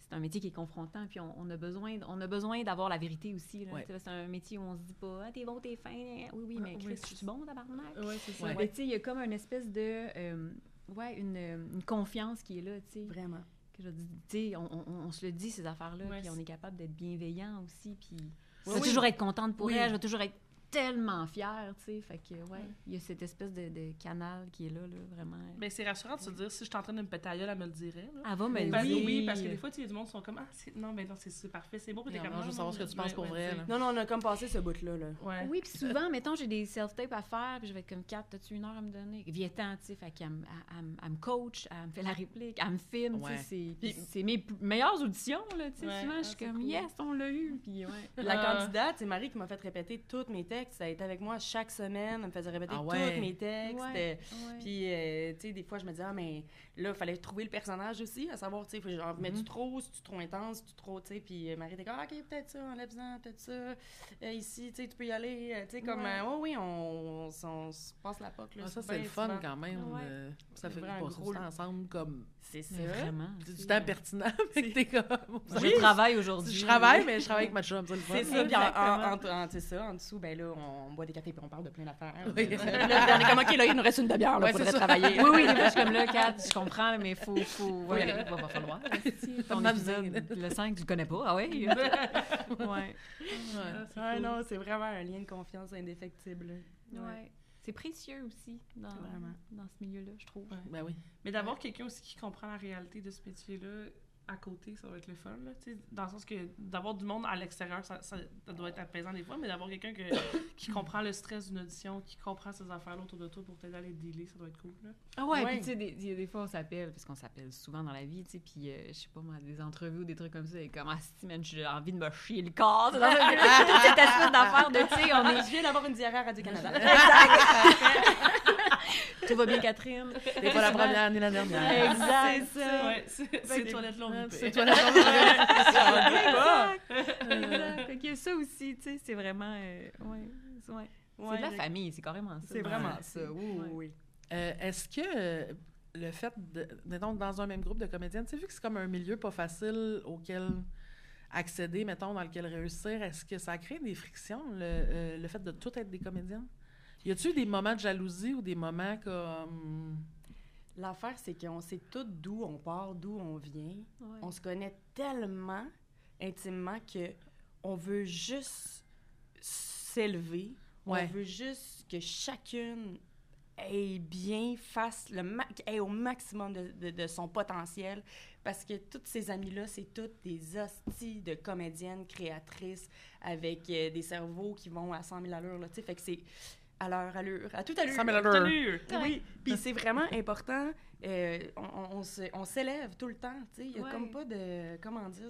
c'est un métier qui est confrontant, puis on, on a besoin, on a besoin d'avoir la vérité aussi. Là. Ouais. C'est un métier où on se dit pas, ah, t'es bon, t'es fin. Oui, oui, mais oui, Chris, je suis bon, tabarnak. Ouais, c'est ça. Ouais. Il y a comme une espèce de, euh, ouais, une, une confiance qui est là, tu sais. Vraiment. Que je dis, tu sais, on, on- on se le dit, ces affaires-là, Ouais, puis on est capable d'être bienveillant aussi, puis je Oui, vais oui. toujours être contente pour Oui. elle, je vais toujours être tellement fière, tu sais. Fait que, ouais, il y a cette espèce de, de canal qui est là, là, vraiment. Mais c'est rassurant de se dire, si je suis en train de me péter gueule, elle me le dirait. là. Elle va me Ben le Parce- dire. oui. parce que des fois, tu sais, du monde sont comme, ah, c'est- non, mais non, c'est parfait, c'est beau. Puis t'es comme, non, je veux savoir ce que tu penses pour vrai. Non, non, on a comme passé ce bout-là. Là. Ouais. Oui, puis souvent, [laughs] mettons, j'ai des self-tapes à faire, puis je vais être comme, Kat, t'as-tu une heure à me donner? Viens-t'en, tu sais, fait qu'elle me- coach, elle me fait la réplique, elle me filme, tu sais, c'est- mes meilleures auditions, là, tu sais, souvent, ah, je suis c'est comme, yes, on l'a eu, puis ouais. La Ah. candidate, c'est Marie qui m'a fait répéter tous mes textes. Elle était avec moi chaque semaine. Elle me faisait répéter Ah ouais? tous mes textes. Euh. Puis, euh, tu sais, des fois, je me disais, ah, mais là, il fallait trouver le personnage aussi, à savoir, tu sais, faut genre, mets-tu Mhm. trop, si tu trop intense, si tu trop, tu sais. Puis euh, Marie était comme, ah, ok, peut-être ça, enlève-en, peut-être ça. Euh, ici, tu sais, tu peux y aller. Euh, tu sais, comme, Ouais. euh, oui, oui, on, on, on se passe la poque, là. Ah, ça, c'est le fun souvent. quand même. Ouais. euh, ça C'est fait vraiment un passer gros- du ensemble comme C'est ça. Mais vraiment. du c'est- temps pertinent. [laughs] mais t'es comme. [laughs] Je travaille aujourd'hui. Je travaille, mais je travaille avec ma chum, c'est le fun. C'est ça, puis en, en, Exactement. en- en- c'est ça, en dessous, ben là, on, boit des cafés puis on parle de plein d'affaires. Oui. là, on est comme, OK, là, il nous reste une demi-heure, là, ça. travailler. Oui, oui, je suis comme là, Kat, je comprends, là, mais faut, faut, ouais, Oui. va, va falloir. [laughs] Ton épisode, le 5, tu le connais pas, ah ouais? [laughs] ouais. Ouais. Ouais, non, c'est vraiment un lien de confiance indéfectible. Ouais. C'est précieux aussi dans, dans ce milieu-là, je trouve. Ben oui. Mais d'avoir quelqu'un aussi qui comprend la réalité de ce métier-là à côté, ça va être le fun. Là, tu sais, dans le sens que d'avoir du monde à l'extérieur, ça, ça- ça doit être apaisant des fois, mais d'avoir quelqu'un que- [coughs] qui comprend le stress d'une audition, qui comprend ces affaires-là autour de toi pour t'aider à les dealer, ça doit être cool. Là. Ah ouais, Ouais. puis tu sais, des, des- des fois, on s'appelle, parce qu'on s'appelle souvent dans la vie, tu sais, puis euh, je sais pas moi, des entrevues ou des trucs comme ça, et comme, ah, si, man, j'ai envie de me chier le corps. c'est dans un- Toute cette espèce d'affaire de, tu sais, on est. Je viens d'avoir une diarrhée à Radio-Canada. [laughs] [laughs] Tout va bien, Catherine? [laughs] T'es pas la première ni la dernière. Exact, ça. Ouais, c'est ces toilettes-là, on y C'est paie. toi la Exact. Exact. Fait qu'il y a ça aussi, tu sais, c'est vraiment. euh, ouais, ouais. c'est de la famille, c'est carrément ça. C'est vraiment Ouais. ça, oui, oui, Ouais. oui. Euh, Est-ce que. euh, le fait de, mettons, dans un même groupe de comédiennes, tu sais, vu que c'est comme un milieu pas facile auquel accéder, mettons, dans lequel réussir, est-ce que ça crée des frictions, le, euh, le fait de tout être des comédiennes? Y a-tu eu des moments de jalousie ou des moments comme... L'affaire, c'est qu'on sait tout d'où on part, d'où on vient. Ouais. On se connaît tellement intimement que on veut juste s'élever. Ouais. On veut juste que chacune ait bien, fasse le ma- ait au maximum de, de- de son potentiel. Parce que toutes ces amies-là, c'est toutes des hosties de comédiennes créatrices avec euh, des cerveaux qui vont à 100 000 allures. Là, fait que c'est à leur allure, à toute allure. 100 000 allures. Salut! Oui, puis c'est vraiment important. euh, on on, s'élève tout le temps, tu sais. Il y a Ouais. comme pas de... Comment dire?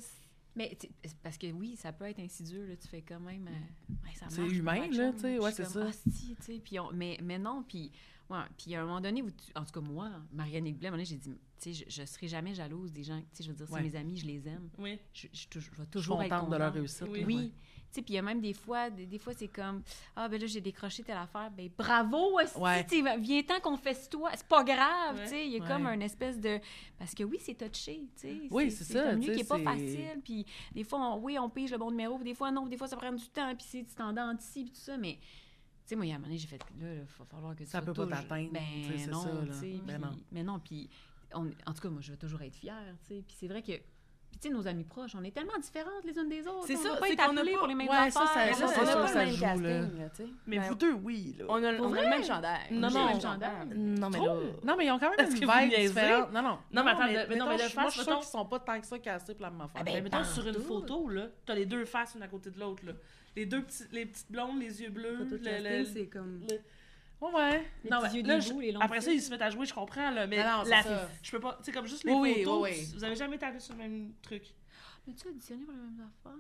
Mais parce que oui, ça peut être insidieux, là, tu fais quand même... euh, ouais, ça C'est humain, là, tu sais, ouais, c'est ça. Hostie, tu sais, puis on- mais, mais non, puis... Ouais, puis à un moment donné, où tu- en tout cas moi, Marianne Blais, à un moment donné, j'ai dit, tu sais, je, je serai jamais jalouse des gens, tu sais, je veux dire, c'est Ouais. mes amis, je les aime. Oui. Je, je, je, je vais Je suis toujours être contente de leur contente. réussite. Oui. Oui. Sais, puis il y a même des fois, des, des fois, c'est comme Ah, ben là, j'ai décroché telle affaire. Ben bravo, aussi, Ouais. viens tant qu'on fait toi. C'est pas grave, Ouais. tu sais. Il y a Ouais. comme un espèce de. Parce que oui, c'est touché, tu sais. Oui, c'est ça, C'est un qui est pas facile. Puis des fois, on- oui, on pige le bon numéro, puis des fois, non, puis des fois, ça prend du temps, puis c'est tu t'en ici, puis tout ça. Mais. Tu sais, moi, il y a un moment donné, j'ai fait, là, il va falloir que tu Ça peut pas t'atteindre, Ben non, ça, là. tu sais, Ben. Mais non, puis en tout cas, moi, je veux toujours être fière, tu sais. Puis c'est vrai que, puis tu sais, nos amis proches, on est tellement différentes les unes des autres. C'est on ça, c'est être qu'on a appelées pas- pour les mêmes Ouais, ça, ça- affaires. ça, on n'a pas ça le même joue, casting, là. là, tu sais. Mais Ben, vous deux, oui, là. On a, on a le même chandail. Non, non. le même chandail. Non, mais là... Non, mais ils ont quand même une vibe différente. Non, non. Non, mais attends, mais non, mais moi, face, je suis qu'ils sont pas tant que ça cassés pour la même affaire. Ah ben, Mais mettons, sur une photo, là, t'as les deux faces une à côté de l'autre, là. Les deux petites blondes, les yeux bleus, le, le- c'est comme... le- Ouais, ouais. Les Non, mais là, les Après ça, ils se mettent à jouer, je comprends, là, mais Non, la, ça. je peux pas, tu sais, comme juste les Oui, oui, photos, oui, oui. vous avez jamais été allés sur le même truc. Mais tu additionné pour les mêmes affaires?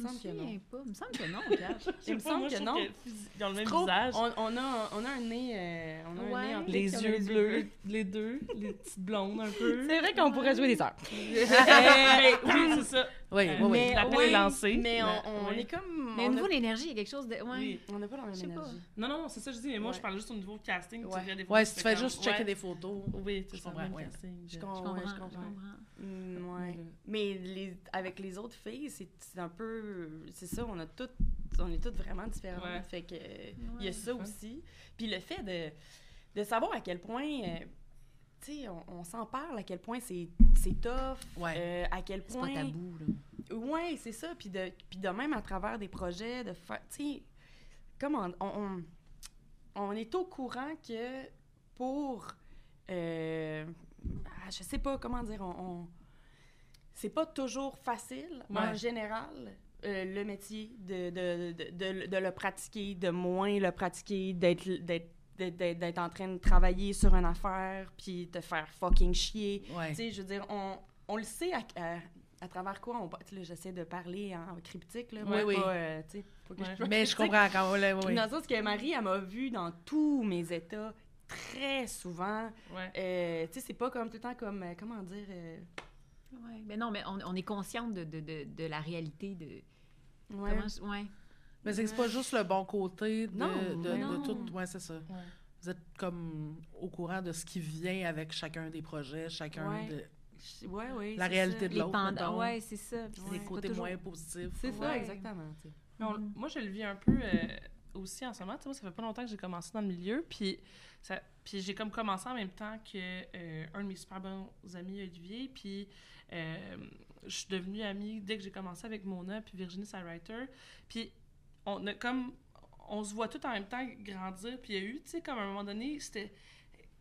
Il me semble que non. pas. Il me semble que non. [laughs] Il me semble moi, que non. Ils ont le même Trop- visage. On, on a, on a un nez, euh, on a un nez en plus, Les yeux bleus, les deux, les petites blondes un peu. C'est vrai qu'on pourrait jouer des heures. [laughs] Euh, oui, c'est ça. Oui, Euh, oui, oui. mais La pelle ouais, est lancée. Mais on, oui. est comme... Mais au niveau a- de l'énergie, il y a quelque chose de. Ouais. Oui. On n'a pas la même énergie. Non, non, non, c'est ça que je dis, mais moi, Ouais. je parle juste au niveau casting. Ouais. Tu regardes des photos, Ouais, si tu fais juste checker ouais. des photos. Oui, ça, comprends, même ouais. casting. Je Je comprends. je comprends. Mm, ouais. Mais les, avec les autres filles, c'est c'est un peu... C'est ça, on a toutes... On est toutes vraiment différentes. Ouais. Fait que... Il y a ça aussi. Puis le fait de, de savoir à quel point... euh, tu sais, on, on s'en parle, à quel point c'est c'est tough, Ouais. euh, à quel C'est point... pas tabou, là. Oui, c'est ça. Puis de, puis de même à travers des projets, de faire. Tu sais, comment. On, on, on est au courant que pour. euh, ah, je sais pas comment dire. On, c'est pas toujours facile, en général, euh, le métier, de, de, de, de, de le pratiquer, de moins le pratiquer, d'être. D'être en train de travailler sur une affaire, puis te faire fucking chier. Ouais. Tu sais, je veux dire, on, on le sait à, à, à travers quoi on... J'essaie de parler en cryptique, là. Oui, oui. Euh, que Ouais. je- Mais je comprends quand même. Oui, oui. Dans le sens que Marie, elle m'a vu dans tous mes états très souvent. Ouais. Euh, tu sais, c'est pas comme tout le temps comme... euh, comment dire... euh, Ouais. Mais non, mais on, on est consciente de, de, de, de la réalité de. ouais. Comment je- ouais. Mais c'est que c'est pas juste le bon côté de, Non, de, tout. Ouais, c'est ça. Vous êtes comme au courant de ce qui vient avec chacun des projets, chacun Ouais. de. Je- Ouais, ouais, La réalité ça. de l'autre. Ouais, c'est ça. Puis les c'est côtés toujours- moins positifs. C'est ça, exactement. Mais on- Mhm. Moi, je le vis un peu euh, aussi en ce moment. Moi, ça fait pas longtemps que j'ai commencé dans le milieu. Puis, ça, puis j'ai comme commencé en même temps que euh, un de mes super bons amis, Olivier. Puis, euh, je suis devenue amie dès que j'ai commencé avec Mona puis Virginie Writer. Puis, on a comme... On se voit tout en même temps grandir. Puis, il y a eu, tu sais, comme à un moment donné, c'était...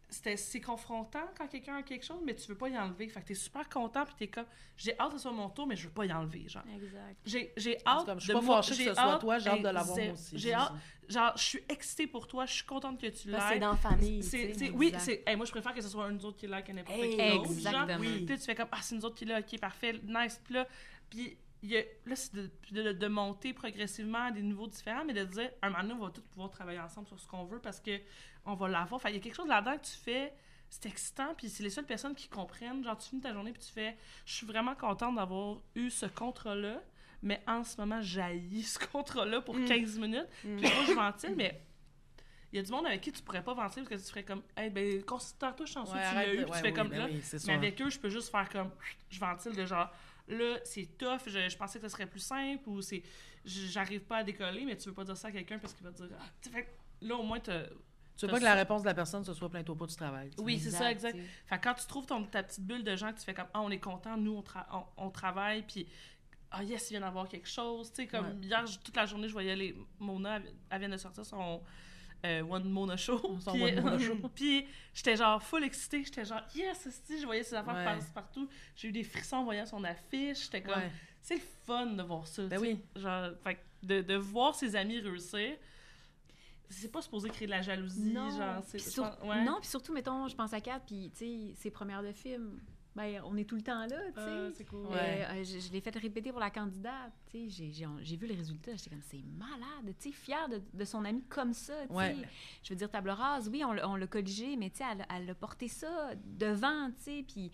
C'était, c'est confrontant quand quelqu'un a quelque chose, mais tu veux pas y enlever. Fait que t'es super content, puis t'es comme, j'ai hâte que ce soit mon tour, mais je veux pas y enlever, genre. Exact. J'ai, j'ai hâte cas, je suis de pas fâchée que ce soit hâte- toi, j'ai hâte de l'avoir aussi. J'ai hâte, genre, je suis excitée pour toi, je suis contente que tu que c'est l'aies. dans la famille, C'est, oui, c'est, hey, moi je préfère que ce soit une autre qui l'a que n'importe Hey, qui d'autre. genre. exactement. Oui. Tu fais comme, ah, c'est une autre qui l'a, ok, parfait, nice. Puis là, puis il y a, là, c'est de, de, de monter progressivement à des niveaux différents, mais de dire, un moment donné, on va tous pouvoir travailler ensemble sur ce qu'on veut parce que on va l'avoir. Fait il y a quelque chose là-dedans que tu fais, c'est excitant, puis c'est les seules personnes qui comprennent. Genre, tu finis ta journée, puis tu fais, je suis vraiment contente d'avoir eu ce contrat-là, mais en ce moment, j'haïs ce contrat-là pour Mm. 15 minutes. Mm. Puis moi, je ventile, mais il y a du monde avec qui tu pourrais pas ventiler parce que tu ferais comme, hey, ben, considère-toi chanceux, Ouais, tu l'as eu, puis ouais, tu fais oui, comme ben là. oui, Mais sûr. avec eux, je peux juste faire comme, je ventile de genre, là, c'est tough, je, je pensais que ce serait plus simple, ou c'est, j'arrive pas à décoller, mais tu veux pas dire ça à quelqu'un parce qu'il va te dire, ah, tu fait là, au moins, t'as. Tu veux pas que la réponse de la personne ce soit plein au pot du travail. tu. Oui, c'est ça, exact. tu. Fait que quand tu trouves ton, ta petite bulle de gens que tu fais comme Ah, on est content, nous, on, tra- on, on travaille, puis Ah, yes, il vient d'avoir quelque chose. Tu sais, comme Ouais. hier, toute la journée, je voyais les. Mona, elle, elle vient de sortir son euh, One Mona Show. [laughs] Puis j'étais genre full excitée. J'étais genre Yes, esti, je voyais ses affaires Ouais. passer partout. J'ai eu des frissons en voyant son affiche. J'étais comme Ouais. C'est le fun de voir ça. Ben oui. Genre, fait que de, de voir ses amis réussir. C'est pas supposé créer de la jalousie, Non, genre, je sur- ouais. non, puis surtout, mettons, je pense à Kat, puis, tu sais, ses premières de film, ben, on est tout le temps là, tu sais. Ah, c'est cool. Ouais. Euh, euh, je je l'ai fait répéter pour la candidate, tu sais, j'ai- j'ai j'ai vu le résultat, j'étais comme, c'est malade, tu sais, fière de, de son ami comme ça, tu sais. Ouais. Je veux dire, table rase, oui, on l'a on l'a colligé, mais tu sais, elle, elle a porté ça devant, tu sais, puis...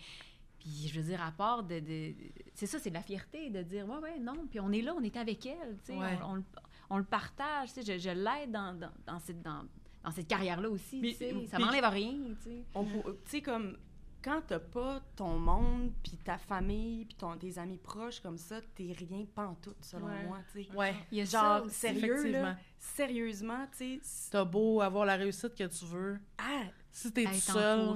Puis, je veux dire, à part de... de- c'est ça, c'est de la fierté de dire, ouais, ouais, non, puis on est là, on est avec elle, tu sais, Ouais. on, on le- on le partage, tu sais, je, je l'aide dans, dans, dans cette... Dans, dans cette carrière-là aussi, tu sais. Ça m'enlève rien, tu sais. Tu sais, comme, quand t'as pas ton monde, puis ta famille, puis ton, tes amis proches comme ça, t'es rien pantoute, selon Ouais. moi, tu sais. Ouais. Il y a ça Genre, aussi. sérieux, effectivement. là, sérieusement, tu sais, T'as beau avoir la réussite que tu veux. ah, Si t'es tout seul,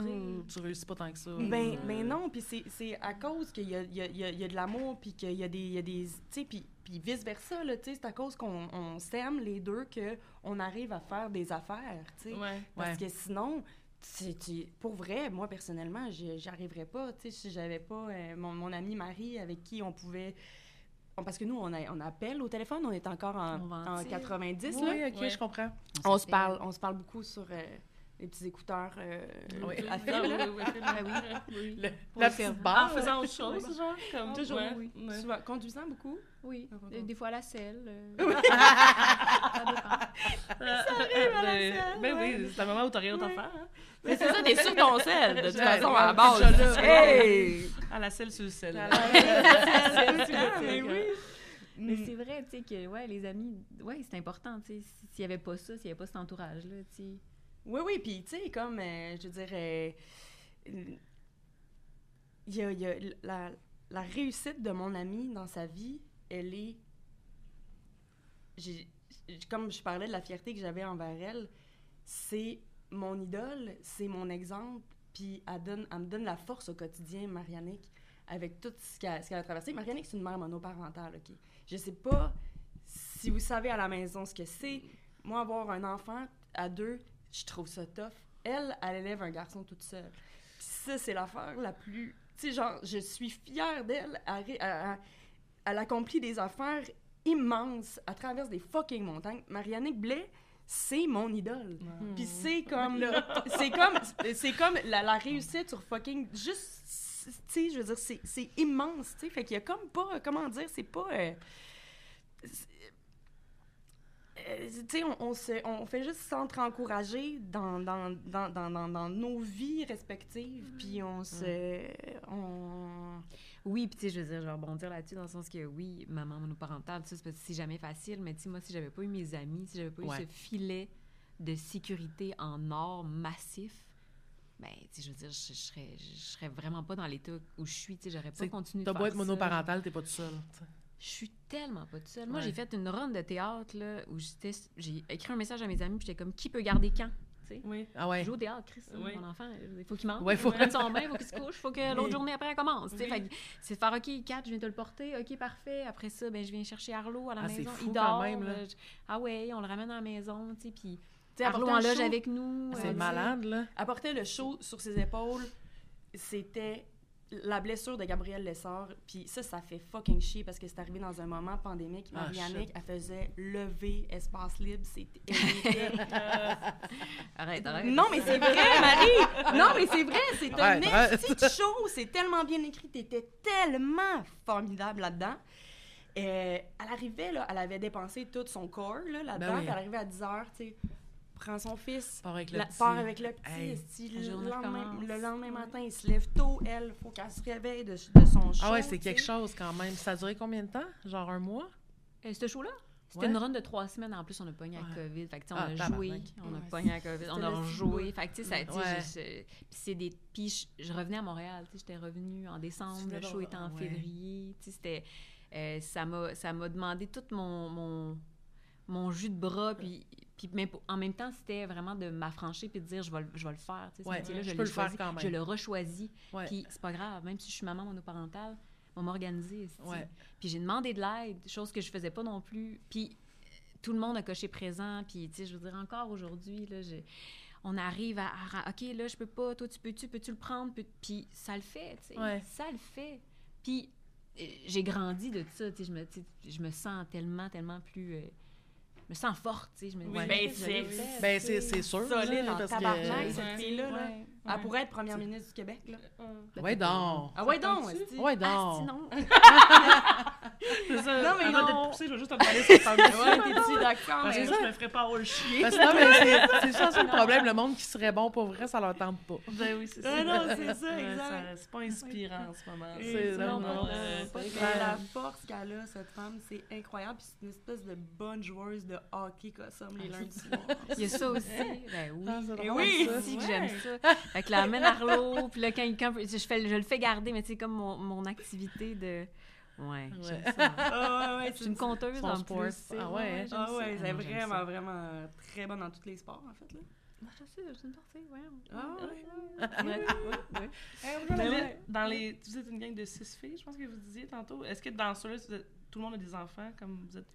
tu réussis pas tant que ça. Ben, Euh, ben non, puis c'est- c'est à cause qu'il y a, il y, a, il y a- il y a de l'amour, puis qu'il y a des... il y a des tu sais, puis, vice-versa, là, tu sais, c'est à cause qu'on on s'aime les deux qu'on arrive à faire des affaires, tu sais. Ouais. Parce Ouais. que sinon, pour vrai, moi, personnellement, j'y j'y arriverais pas, tu sais, si j'avais pas euh, mon, mon amie Marie avec qui on pouvait... on- Parce que nous, on, a- on appelle au téléphone, on est encore en, On en ventile. 90, là. Oui, ok, Ouais. je comprends. On se parle, on se parle beaucoup sur euh, les petits écouteurs euh, Oui. à fil, Ah, oui, oui, oui, Ah oui. [laughs] oui. Le- la le faire petite En barre. faisant autre chose, genre, comme... Toujours, oui. Ouais. Souvent, conduisant beaucoup? Oui, Ah, des, des fois à la selle. euh, [laughs] Ben- Ben oui, c'est un moment où t'as rien d'autre à faire. hein. Mais c'est ça, t'es sur ton [laughs] sel, de toute façon, à la base. déjà là, Hey! À la selle sur le sel. À la- Mais oui. Mais c'est vrai, tu sais, que ouais, les amis, ouais, c'est important, tu sais. S'il n'y avait pas ça, s'il n'y avait pas cet entourage-là, tu sais. Oui, oui, puis tu sais, comme, euh, je veux dire, euh, il y a, la, réussite de mon ami dans sa vie, elle est... comme je parlais de la fierté que j'avais envers elle, c'est mon idole, c'est mon exemple, puis elle, me donne la force au quotidien, Marianique, avec tout ce qu'elle ce qu'elle a traversé. Marianique, c'est une mère monoparentale, OK? Je sais pas si vous savez à la maison ce que c'est. Moi, avoir un enfant à deux, je trouve ça tough. Elle, elle élève un garçon toute seule. Puis ça, c'est l'affaire la plus... Tu sais, genre, je suis fière d'elle. Elle, ré- elle- elle- elle accomplit des affaires immenses. Elle traverse des fucking montagnes. Marianique Blais, c'est mon idole. Puis c'est comme... [laughs] c'est comme... C'est comme la, la réussite sur fucking... Juste... Tu sais, je veux dire, c'est c'est immense, tu sais. Fait qu'il y a comme pas... Comment dire? C'est pas... euh, euh, tu sais, on, on, se- on fait juste s'entre-encourager dans, dans, dans, dans, dans, dans nos vies respectives, puis on se... On... Oui, puis tu sais, je veux dire, je vais rebondir là-dessus dans le sens que oui, maman monoparentale, tu sais, c'est jamais facile, mais tu sais, moi, si j'avais pas eu mes amis, si j'avais pas Ouais. eu ce filet de sécurité en or massif, ben, tu sais, je veux dire, je, je serais, je serais vraiment pas dans l'état où je suis, tu sais, j'aurais pas continué de T'as faire beau être ça. monoparental, t'es pas tout seul. Je suis tellement pas toute seule. Moi, Ouais. j'ai fait une run de théâtre, là, où j'étais, j'ai écrit un message à mes amis, puis j'étais comme, qui peut garder quand? Tu sais? Oui. Ah ouais. Je joue au théâtre, Chris. Oui. Mon enfant, il faut qu'il mange. Ouais, faut- Il prenne son bain, il faut qu'il se couche, il faut que l'autre Oui. journée après, elle commence. tu sais. Oui. C'est de faire, OK, Kat, je viens te le porter. OK, parfait. Après ça, ben, je viens chercher Arlo à la Ah, maison. fou il quand dort. même, là. euh, je- Ah ouais, on le ramène à la maison, tu sais. Puis Arlo en loge show- avec nous. C'est euh, malade, là. apporter le show sur ses épaules, c'était la blessure de Gabrielle Lessard. Puis ça, ça fait fucking chier parce que c'est arrivé dans un moment pandémique. Ah, Marianique, elle faisait lever espace libre. C'était... [laughs] Arrête, arrête. non, mais c'est vrai, Marie! Non, mais c'est vrai, c'est un petit show. C'est tellement bien écrit. T'étais tellement formidable là-dedans. Euh, elle arrivait, là, elle avait dépensé tout son corps là, là-dedans. Ben oui. Elle arrivait à 10 h, tu sais, prend son fils, Part avec le la- petit. part avec le petit. Hey. lendemain, recommence. le lendemain matin, il se lève tôt, elle, faut qu'elle se réveille de, de son show. Ah ouais, c'est quelque chose quand même. Ça a duré combien de temps? Genre un mois? Euh, ce show-là? C'était Ouais. une run de trois semaines. En plus, on a pogné à Ouais. COVID. Fait que, sais, on Ah, a joué. On a Ouais, pogné à COVID. On a rejoué. Fait que, ça, c'est des... Puis je, je revenais à Montréal. J'étais revenue en décembre. Le show était en ouais. février. C'était... euh, ça m'a ça m'a demandé tout mon, mon, mon jus de bras. Puis, puis mais en même temps, c'était vraiment de m'affranchir puis de dire, je vais, le- je vais le faire. Tu sais, ce Ouais, métier-là, je je le faire quand même. Je le rechoisis. Ouais. Puis c'est pas grave. Même si je suis maman monoparentale, on m'a m'organiser. esti. Ouais. Puis j'ai demandé de l'aide, chose que je faisais pas non plus. Puis tout le monde a coché présent. Puis, tu sais, je veux dire, encore aujourd'hui, là, j'ai- on arrive à, OK, là, je peux pas. Toi, tu peux-tu? Peux-tu le prendre? Peux- Puis ça le fait, tu sais. Ouais. Ça le fait. Puis euh, j'ai grandi de ça, tu sais. Je me, je me sens tellement, tellement plus... euh, me sens forte, tu sais. Je me Oui. dis, Ben, je c'est-. Ben, c'est c'est sûr. Solide en tabarnak, cette fille-là. Ouais. Elle pourrait être première ministre du Québec. Là. Ouais, donc. Ah ouais, donc. Ouais, Ah, donc. sinon. [laughs] C'est ça. Non, mais avant non. d'être poussée, je vais juste te demander si ça tente Ouais, t'es-tu d'accord? Parce que je me ferais pas le chier. Parce que non, mais c'est- c'est ça, c'est le problème. Le monde qui serait bon pour vrai, ça leur tente pas. Ben oui, c'est Ah ça. non, c'est ça, exact. C'est pas inspirant en ce moment. C'est non, vraiment, non, euh, c'est c'est la force qu'elle a, cette femme, c'est incroyable. Puis c'est une espèce de bonne joueuse de hockey comme les lundis soirs. Il y a ça aussi. [laughs] Ben oui. Ah, c'est oui! aussi que j'aime ça. Fait que amène Arlo, puis là, quand, quand je, fais, je le fais garder, mais c'est comme mon, mon activité de... Ouais, j'aime ça. Ah ouais, ouais, Je suis une conteuse en sport. plus. Ah ouais, j'aime Ah ça. ouais, c'est Ah, vraiment, ça. vraiment très bonne dans tous les sports, en fait. Là. Là, dans les, vous êtes une gang de six filles, je pense que vous disiez tantôt. Est-ce que dans ceux-là, vous êtes- tout le monde a des enfants, comme vous êtes,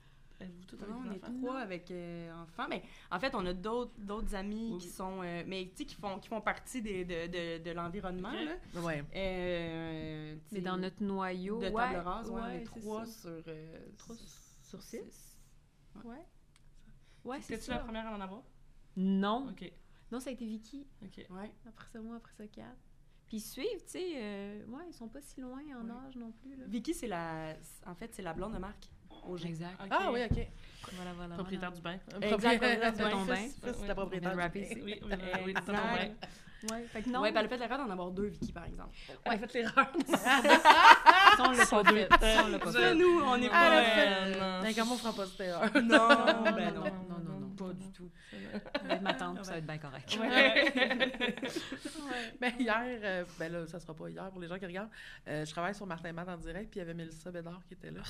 êtes-vous avec on est trois avec euh, enfants. Mais en fait, on a d'autres d'autres amis Oui, qui sont, euh, mais tu sais, qui font, qui font partie des- de, de, de l'environnement. Ok. là. Ouais. Euh, tu Mais dans notre noyau, de ouais, table rase, ouais, on est trois sur, euh, Trois sur six? Ouais. Ouais, c'est C'était-tu la première à en avoir? Non. Ok, Non, ça a été Vicky. ok. Ouais. Après ça, moi, après ça, quatre. Puis ils suivent, tu sais. euh, ouais, ils sont pas si loin en Ouais. âge non plus. Là. Vicky, c'est la, en fait, c'est la blonde de Marc. Au G. Exact. Ok. Ah oui, OK. Voilà, voilà. Propriétaire du bain. Exact, Propriétaire- ton bain. De Oui. la propriétaire. De du bain. Oui, oui, ton bain. Ouais, fait que non. Ouais, elle a fait l'erreur d'en avoir deux Vicky, par exemple. Elle a fait l'erreur. ça, on l'a pas fait. Ça, on l'a pas fait. nous, on n'est Ah, pas... elle a fait- non. Mais comment on fera pas cette erreur? Non, Non, [laughs] ben non, Pas du tout. Ça va [laughs] être ma tante, ça va être bien correct. [laughs] Mais hier, euh, ben là, ça sera pas hier pour les gens qui regardent, euh, je travaille sur Martin Matt en direct, puis il y avait Mélissa Bédard qui était là,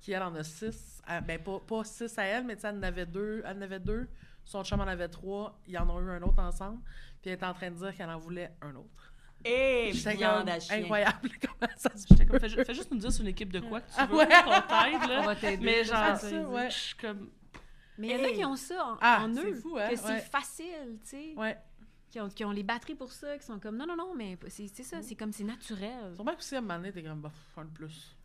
qui elle en a six. à- ben pas, pas six à elle, mais tu sais, elle en avait deux. Elle en avait deux. Son chum en avait trois. Ils en ont eu un autre ensemble. Puis elle était en train de dire qu'elle en voulait un autre. Et viande à chien. incroyable [laughs] comment ça se J'étais comme, fais, ju- fais juste nous dire sur une équipe de quoi que tu Ah veux ouais. qu'on t'aide, On là. va t'aider. Mais genre, ça, ouais. je suis comme... Mais il y en a qui ont ça en, Ah, en c'est eux. fou, hein? Que c'est Ouais. facile, tu sais. Ouais. Qui, ont, qui ont les batteries pour ça, qui sont comme non, non, non, mais c'est c'est ça, c'est comme c'est naturel. Sûrement que aussi, à un moment donné, t'es comme, bah, un de plus.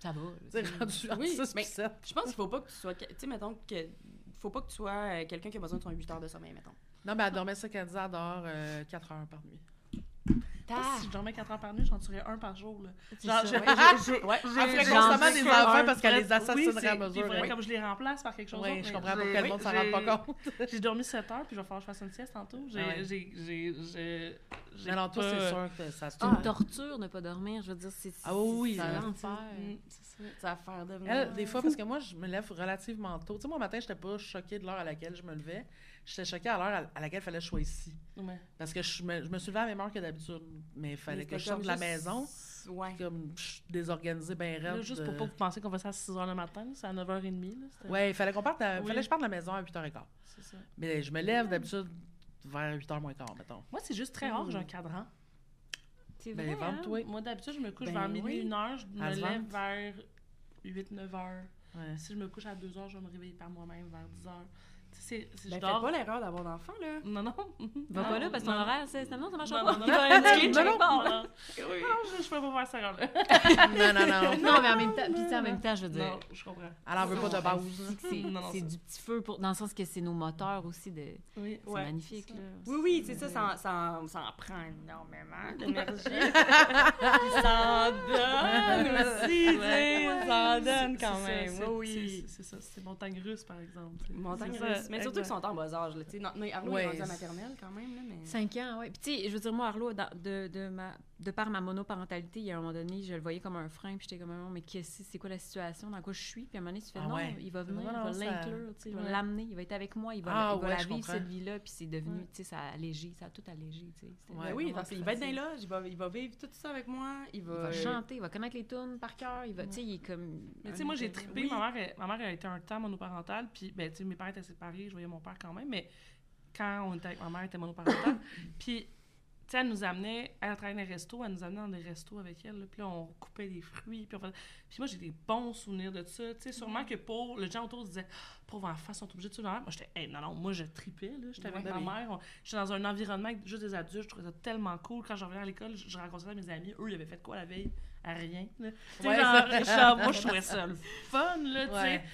Ça va. [laughs] Sais, rendu Oui, 6 mais- puis 7. Je pense qu'il faut pas que tu sois... Tu sais, mettons que... Faut pas que tu sois euh, quelqu'un qui a besoin de son 8 heures de sommeil, mettons. Non, mais elle dormait ça qu'elle disait, elle dort 4 heures par nuit. Si je dormais 4 heures par nuit, j'en tuerais un par jour, là. Genre, ça, je- ouais. je- je- Ouais. Elle ferait Genre, constamment des enfants parce qu'elle les Oui, assassinerait c'est- à il mesure. faudrait Oui, comme je les remplace par quelque chose Oui, je comprends pas j'ai- que le monde s'en rende pas compte. [laughs] J'ai dormi 7 heures, puis je vais falloir que je fasse une sieste tantôt. J'ai... Ouais. j'ai, j'ai, j'ai, j'ai Mais non, toi, c'est sûr que ça se C'est Ah. une torture de pas dormir. Je veux dire, c'est Ah oui, oui, c'est là. l'enfer. Mm, c'est ça. Ça va faire devenir... Des fois, parce que moi, je me lève relativement tôt. Tu sais, moi, matin, j'étais pas choquée de l'heure à laquelle je me levais. J'étais choquée à l'heure à- à laquelle il fallait que je sois ici. Ouais. Parce que je me, je me suis levée à la même heure que d'habitude. Mais il fallait Mais que je sorte de la juste- maison. Ouais. Comme, je suis désorganisée bien Là, raide. juste pour pas que vous pensiez qu'on va ça à 6 heures le matin, c'est à 9h30. Là, c'était- Ouais, il fallait qu'on parte à- Oui. fallait que je parte de la maison à 8h15. C'est ça. Mais je me lève d'habitude vers 8h moins quart, mettons. Moi, c'est juste très rare que j'ai un cadran. C'est Ben, vrai, hein? vente-toi. Moi, d'habitude, je me couche Ben vers minuit, oui. 1 heure. Je me lève vers 8-9 heures. Ouais. Si je me couche à 2 heures, je vais me réveiller par moi-même vers 10 heures. C'est- c'est- Ben, dors. pas l'erreur d'avoir d'enfant, là. Non, non. [laughs] Va pas là parce que ton horaire, c'est non, ça marche Non, pas. non, [laughs] non, Il va non, non, non, part. non. Non, je, je peux pas [laughs] faire ça là. non, non, non. Non, mais en même temps, puis en même temps, je veux dire, Non, je comprends. Elle en veut pas de on base. c'est Non, non, c'est du petit feu pour, dans le sens que c'est nos moteurs aussi de. Oui, C'est Ouais, magnifique ça. là. Oui, oui, c'est ça, ça, en- ça, en- ça en prend énormément d'énergie. Puis ça en donne aussi, tu sais, ça en donne quand même. c'est- Oui, oui. c'est- ça, c'est montagne russe, par exemple. Montagne C'est Mais surtout qu'ils sont en bas âge. Là, tu sais. non, mais Arnaud Ouais. est rendu à maternelle quand même. Là, mais... 5 ans, oui. Puis, tu sais, je veux dire, moi, Arlo, de, de, ma, de par ma monoparentalité, il y a un moment donné, je le voyais comme un frein, puis j'étais comme, mais qu'est-ce c'est quoi la situation, dans quoi je suis? Puis à un moment donné, tu fais, Ah non, ouais. il va venir, Non, il va l'inclure, vais Ouais. l'amener, il va être avec moi, il va, Ah il va ouais, la je vivre, comprends. cette vie-là, puis c'est devenu, tu sais, ça a allégé, ça a tout allégé, tu sais. Oui, parce qu'il va être dans les facile. loges, il va, il va vivre tout ça avec moi. Il va, Il va euh, chanter, il va connaître les tunes par cœur, il va, tu sais, il est comme... Mais tu sais, moi, j'ai trippé. Oui. Ma, mère, elle- ma mère a été un temps monoparentale. Puis, ben, tu sais, mes parents étaient séparés. Je voyais mon père quand même. Mais quand on était avec ma mère, elle était monoparentale. [coughs] puis, sais, elle nous amenait, elle travaillait dans les restos, elle nous amenait dans des restos avec elle. là. puis là, on coupait des fruits. Puis, on faisait- puis moi, j'ai des bons souvenirs de ça. Tu sais, sûrement que pour le gens autour disaient, pauvres enfants sont obligés de suivre leur mère. Moi, j'étais, Hey, non, non, moi, je tripais. là. J'étais avec ma oui. mère. on- J'étais dans un environnement avec juste des adultes. Je trouvais ça tellement cool. Quand je revenais à l'école, je, je rencontrais mes amis. Eux, ils avaient fait quoi la veille? À rien. là. Ouais, genre, moi, je trouvais ça le fun, là, tu sais. Ouais.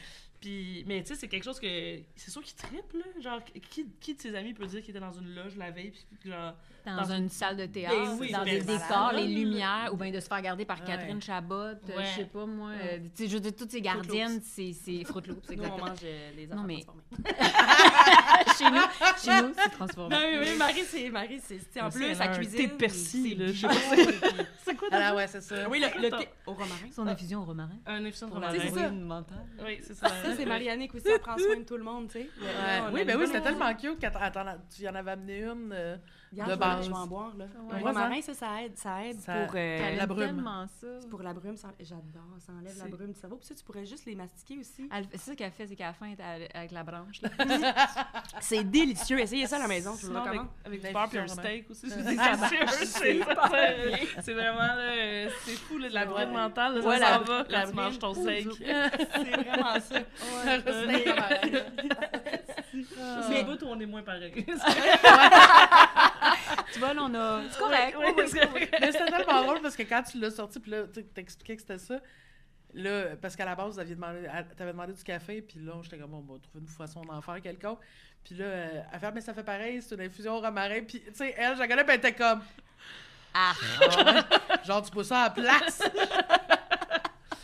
Puis, mais tu sais, c'est quelque chose que. C'est sûr qu'il trippe, là. Genre, qui, qui de ses amis peut dire qu'il était dans une loge la veille, puis genre. Dans, Dans une salle de théâtre, Ben oui, dans ben des décors, les lumières, ou bien de se faire garder par Ouais. Catherine Chabot, euh, Ouais. je sais pas moi. Ouais. euh, tu sais, je veux dire, toutes ces gardiennes, c'est c'est Fruit Loops, Nous, on exactement. mange euh, les Non, enfants mais- transformés. [laughs] chez nous, chez nous, c'est transformé. Non, mais oui, Marie, c'est. Marie, c'est. En plus, sa cuisine. de persil, c'est là, je sais bien. [laughs] C'est quoi Ah, ouais, c'est ça. Oui, le, le thé au romarin. Son infusion au romarin. Un Pour la romarin. c'est ça. mentale. Oui, c'est ça. Ça, c'est Marianne aussi, elle prend soin de tout le monde, tu sais. Ouais. Oui, ben oui, c'était tellement cute quand attends, tu y en avais amené une. euh, de base. Je vais en boire, là. Ouais. Le romarin, ça, ça aide, ça aide Ça- pour, euh, la brume. tellement ça. pour la brume. ça- J'adore, ça enlève la C'est- brume du cerveau. Puis ça, tu pourrais juste les mastiquer aussi. C'est ça qu'elle fait, c'est qu'à la fin, elle est avec la branche. [laughs] C'est délicieux. Essayez ça à la maison, je vous recommande. avec du beurre et un steak aussi. [laughs] C'est Ah, délicieux. c'est C'est. C'est vraiment, là, euh, c'est fou, là, de la Ouais. brune mentale. là, Ça Ouais, s'en va la quand tu manges ton steak. [laughs] C'est vraiment ça. Romarin. C'est le bout où on est moins pareil. [laughs] tu vois, là, on a. C'est correct. C'est correct. Mais c'était tellement drôle parce que quand tu l'as sorti, puis là, tu sais, t'expliquais que c'était ça. Là, parce qu'à la base, vous demandé, t'avais demandé du café, puis là, j'étais comme, bon, on va trouver une façon d'en faire quelconque. Puis là, euh, elle fait, mais ça fait pareil, c'est une infusion au romarin. Puis, tu sais, elle, je la connais, puis elle était comme, Ah, Ah ouais? genre, tu bois ça à la place.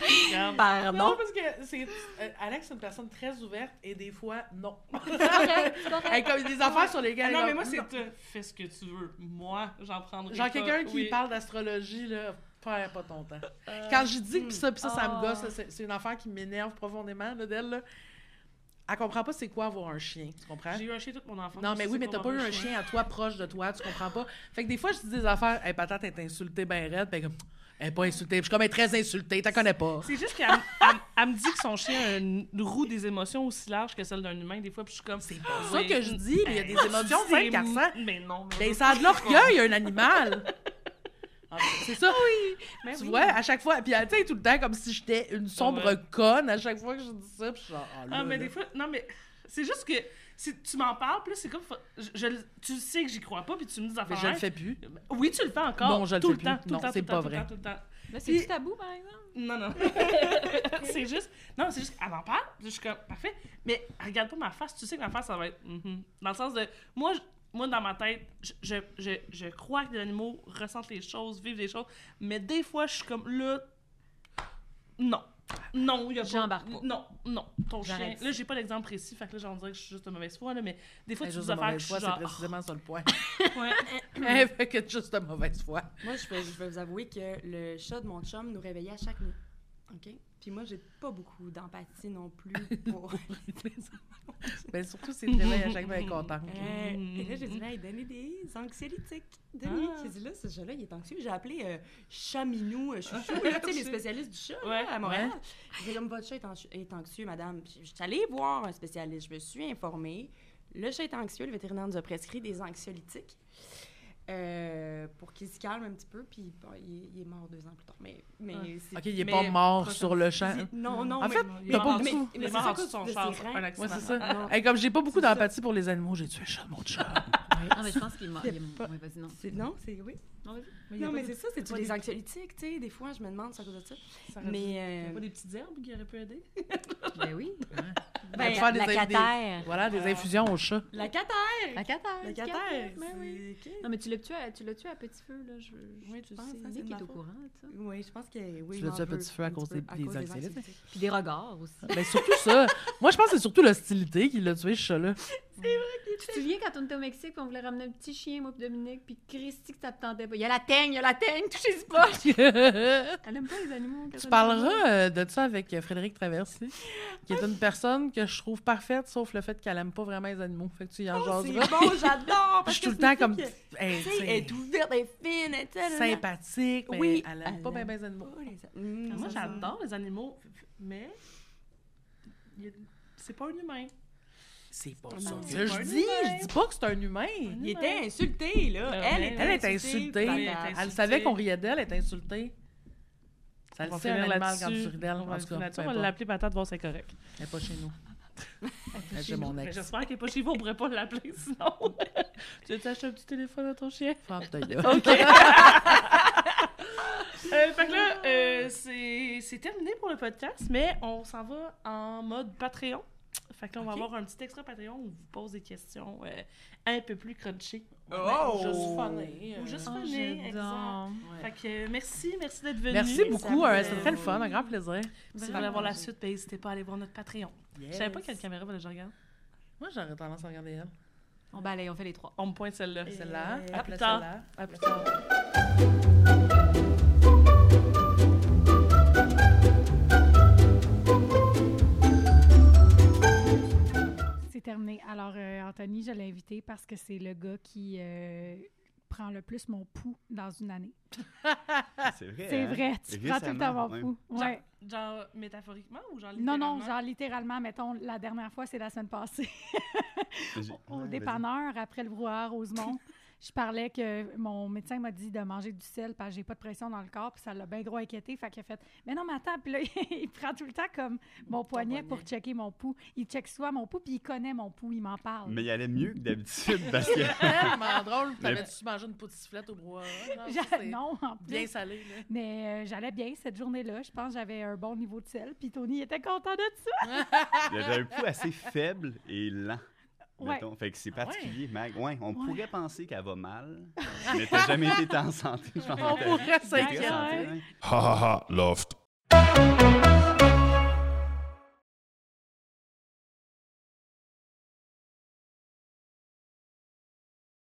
Regarde. Non, Pardon. parce que c'est, euh, Alex, c'est une personne très ouverte, et des fois, non. c'est correct, c'est correct. Elle, comme, il y a des affaires sur Ah lesquelles. non, elle mais moi, c'est non. Fais ce que tu veux. Moi, j'en prendrai Genre pas. quelqu'un qui Oui. parle d'astrologie, là, perds pas ton temps. Euh, Quand je dis que ça, pis ça, ça me Ah. gosse, là, c'est c'est une affaire qui m'énerve profondément là, d'elle. Là. Elle comprend pas c'est quoi avoir un chien, tu comprends? J'ai eu un chien toute mon enfance. Non, mais oui, mais t'as pas eu un chien à toi proche de toi, tu comprends pas? Fait que des fois, je dis des affaires, hey, patate, elle est insultée ben raide, pis comme, elle est pas insultée. Je suis comme, elle est très insultée, t'en connais pas. C'est juste qu'elle elle- elle me dit que son chien a une roue des émotions aussi large que celle d'un humain. Des fois, puis je suis comme. C'est pas ça que je dis, mais il y a des émotions C'est- 5 400. Mais non. mais Ben, ça a de l'orgueil, un animal. [laughs] Fait, C'est ça. Mais Tu oui. vois, à chaque fois, puis elle, tu sais, tout le temps comme si j'étais une sombre Ouais. conne à chaque fois que je dis ça, puis je suis genre, ah, Ah, là, mais là. des fois, non, mais c'est juste que si tu m'en parles, puis là, c'est comme. je, je- tu sais que j'y crois pas, puis tu me dis des Mais je le fais plus. Oui, tu le fais encore. Non, je le tout fais le plus. temps, tout Non, le temps, c'est pas temps, tout le vrai. temps, tout le temps. Là, c'est du tabou, par exemple. Non, non. [laughs] c'est juste. Non, c'est juste. Elle en parle. Je suis comme. Parfait. Mais regarde pas ma face. Tu sais que ma face, ça va être. mhm. Dans le sens de. Moi, moi dans ma tête, je, je, je, je crois que les animaux ressentent les choses, vivent les choses. Mais des fois, je suis comme là. Non. Non, il y a pas. J'embarque pas. Non, non. Ton chien. Là, j'ai pas d'exemple précis. Fait que là, j'en dirais que je suis juste de mauvaise foi. Là, mais des fois, Elle tu dis affaires que mauvaise je foi, suis c'est genre. précisément ça le point. [laughs] ouais. [laughs] Fait que juste de mauvaise foi. Moi, je vais vous avouer que le chat de mon chum nous réveillait à chaque nuit. OK? Puis moi, j'ai pas beaucoup d'empathie non plus [laughs] pour. [laughs] Ben surtout, c'est très bien à chaque fois, elle est contente. Euh, et là, j'ai dit, hey, donnez des anxiolytiques nuit. Ah. J'ai dit, là, ce chat-là, il est anxieux. J'ai appelé euh, chat minou, euh, chouchou, là, tu sais, les spécialistes du chat Ouais, là, à Montréal. J'ai dit, comme votre chat est anxieux, madame. Puis, Je suis allée voir un spécialiste, je me suis informée. Le chat est anxieux, le vétérinaire nous a prescrit des anxiolytiques. Euh, pour qu'il se calme un petit peu, puis bon, il, est- il est mort deux ans plus tard. Mais, mais Ouais. Ok, il est mais- pas mort prochain- sur le champ. Non, non, En mais, fait, mais, t'as pas mais- beaucoup- mais Il est c'est mort ça en dessous de son char. Ouais, c'est ça. Non. Hey, comme j'ai pas beaucoup C'est ça. d'empathie pour les animaux, j'ai tué chat de mon chat. Non, mais je pense qu'il est mort. il vas-y, non. C'est- Non, c'est oui. Non, vas-y. Mais il Non, mais c'est ça, c'est des des- anxiolytiques, tu sais. Des fois, je me demande, c'est à cause de ça. ça Mais Il y a euh, pas des petites herbes qui auraient pu aider? [laughs] Ben oui. Ben, faire des la des-. Voilà, des Ah. infusions au chat. La catère! La catère. La catère! Ben oui. Non, mais tu l'as tué à, tu l'as tué à petit feu, là. Je, Oui, je tu pense. sais, Nick est ma au courant ça. Oui, je pense que oui. Tu l'as tué à petit feu à cause des- des. Puis des regards aussi. Ben, surtout ça. Moi, je pense que c'est surtout l'hostilité qui l'a tué, ce chat-là. Tu te souviens quand on était au Mexique, on voulait ramener un petit chien, moi, puis Dominique, puis Christy, que ça te tentait pas. Il y a la teigne, il y a la teigne, touchez-y pas. tu Elle aime pas les animaux. elle parleras euh, de ça avec euh, Frédéric Traversy, qui est une personne que je trouve parfaite, sauf le fait qu'elle aime pas vraiment les animaux. Fait que tu y en Oh, c'est bon, j'adore! [laughs] Je parce suis que tout le c'est temps comme. Tu tu elle est ouverte, elle est fine, elle sympathique, mais Oui, elle aime elle pas bien aime bien les animaux. Les- Moi, j'adore les animaux, mais c'est pas un humain. C'est pas Non, ça c'est que je dis. humain. Je dis pas que c'est un humain. Il était insulté, là. Ah, Elle était Elle est insultée. elle est Elle insultée. savait qu'on riait d'elle, elle est insultée. Ça On le sait un animal quand tu ris d'elle. On En va l'appeler patate, voir c'est correct. Elle est pas chez nous. [laughs] J'ai mon ex. J'espère qu'elle est pas chez vous, on pourrait pas l'appeler sinon. [laughs] tu veux t'acheter un petit téléphone à ton chien? Ferme ta [laughs] gueule. OK. Euh, fait que là, euh, c'est terminé pour le podcast, mais on s'en va en mode Patreon. Fait que là, on va avoir un petit extra Patreon où on vous pose des questions euh, un peu plus crunchy. Oh! Juste funny. Ou juste euh, funny, exact. Fait que euh, merci, merci d'être venu. Merci Ça beaucoup, me fait- c'était très le fun, un grand plaisir. Si vous voulez avoir la suite, ben, n'hésitez pas à aller voir notre Patreon. Je savais pas quelle caméra fallait que je regarde. Moi, j'aurais tendance à regarder elle. On balaye, on fait les trois. On me pointe celle-là. Et- Celle-là, Euh, à plus tard. celle-là. À plus tard. C'est terminé. Alors, euh, Anthony, je l'ai invité parce que c'est le gars qui euh, prend le plus mon pouls dans une année. [laughs] C'est vrai. C'est hein? vrai, tu prends tout le temps mon pouls. Ouais. Genre métaphoriquement ou genre Non, littéralement? non, genre littéralement, mettons, la dernière fois, c'est la semaine passée. [laughs] Au ouais, dépanneur, après le brouhaha Rosemont, [laughs] je parlais que mon médecin m'a dit de manger du sel parce que j'ai pas de pression dans le corps, puis ça l'a bien gros inquiété. Fait qu'il a fait Mais non, mais attends, puis là, [laughs] il prend tout le temps comme mon poignet pour checker mon pouls. Il check soit mon pouls, puis il connaît mon pouls, il m'en parle. Mais il allait mieux que d'habitude parce que. [laughs] Tellement drôle. T'avais-tu mangé une poudre au brouhaha? Non, en plus. Bien salé, là. Mais euh, j'allais bien cette journée-là. Je pense que j'avais un bon niveau de sel. Puis Tony était content de ça. Il avait un pouls assez faible et lent. Ouais. mettons. Fait que c'est Ah ouais? particulier, Mag. Ouais, on Ouais. pourrait penser qu'elle va mal, [laughs] mais t'as jamais été en santé. Je pense On pourrait s'inquiéter. Ha ha ha, loft.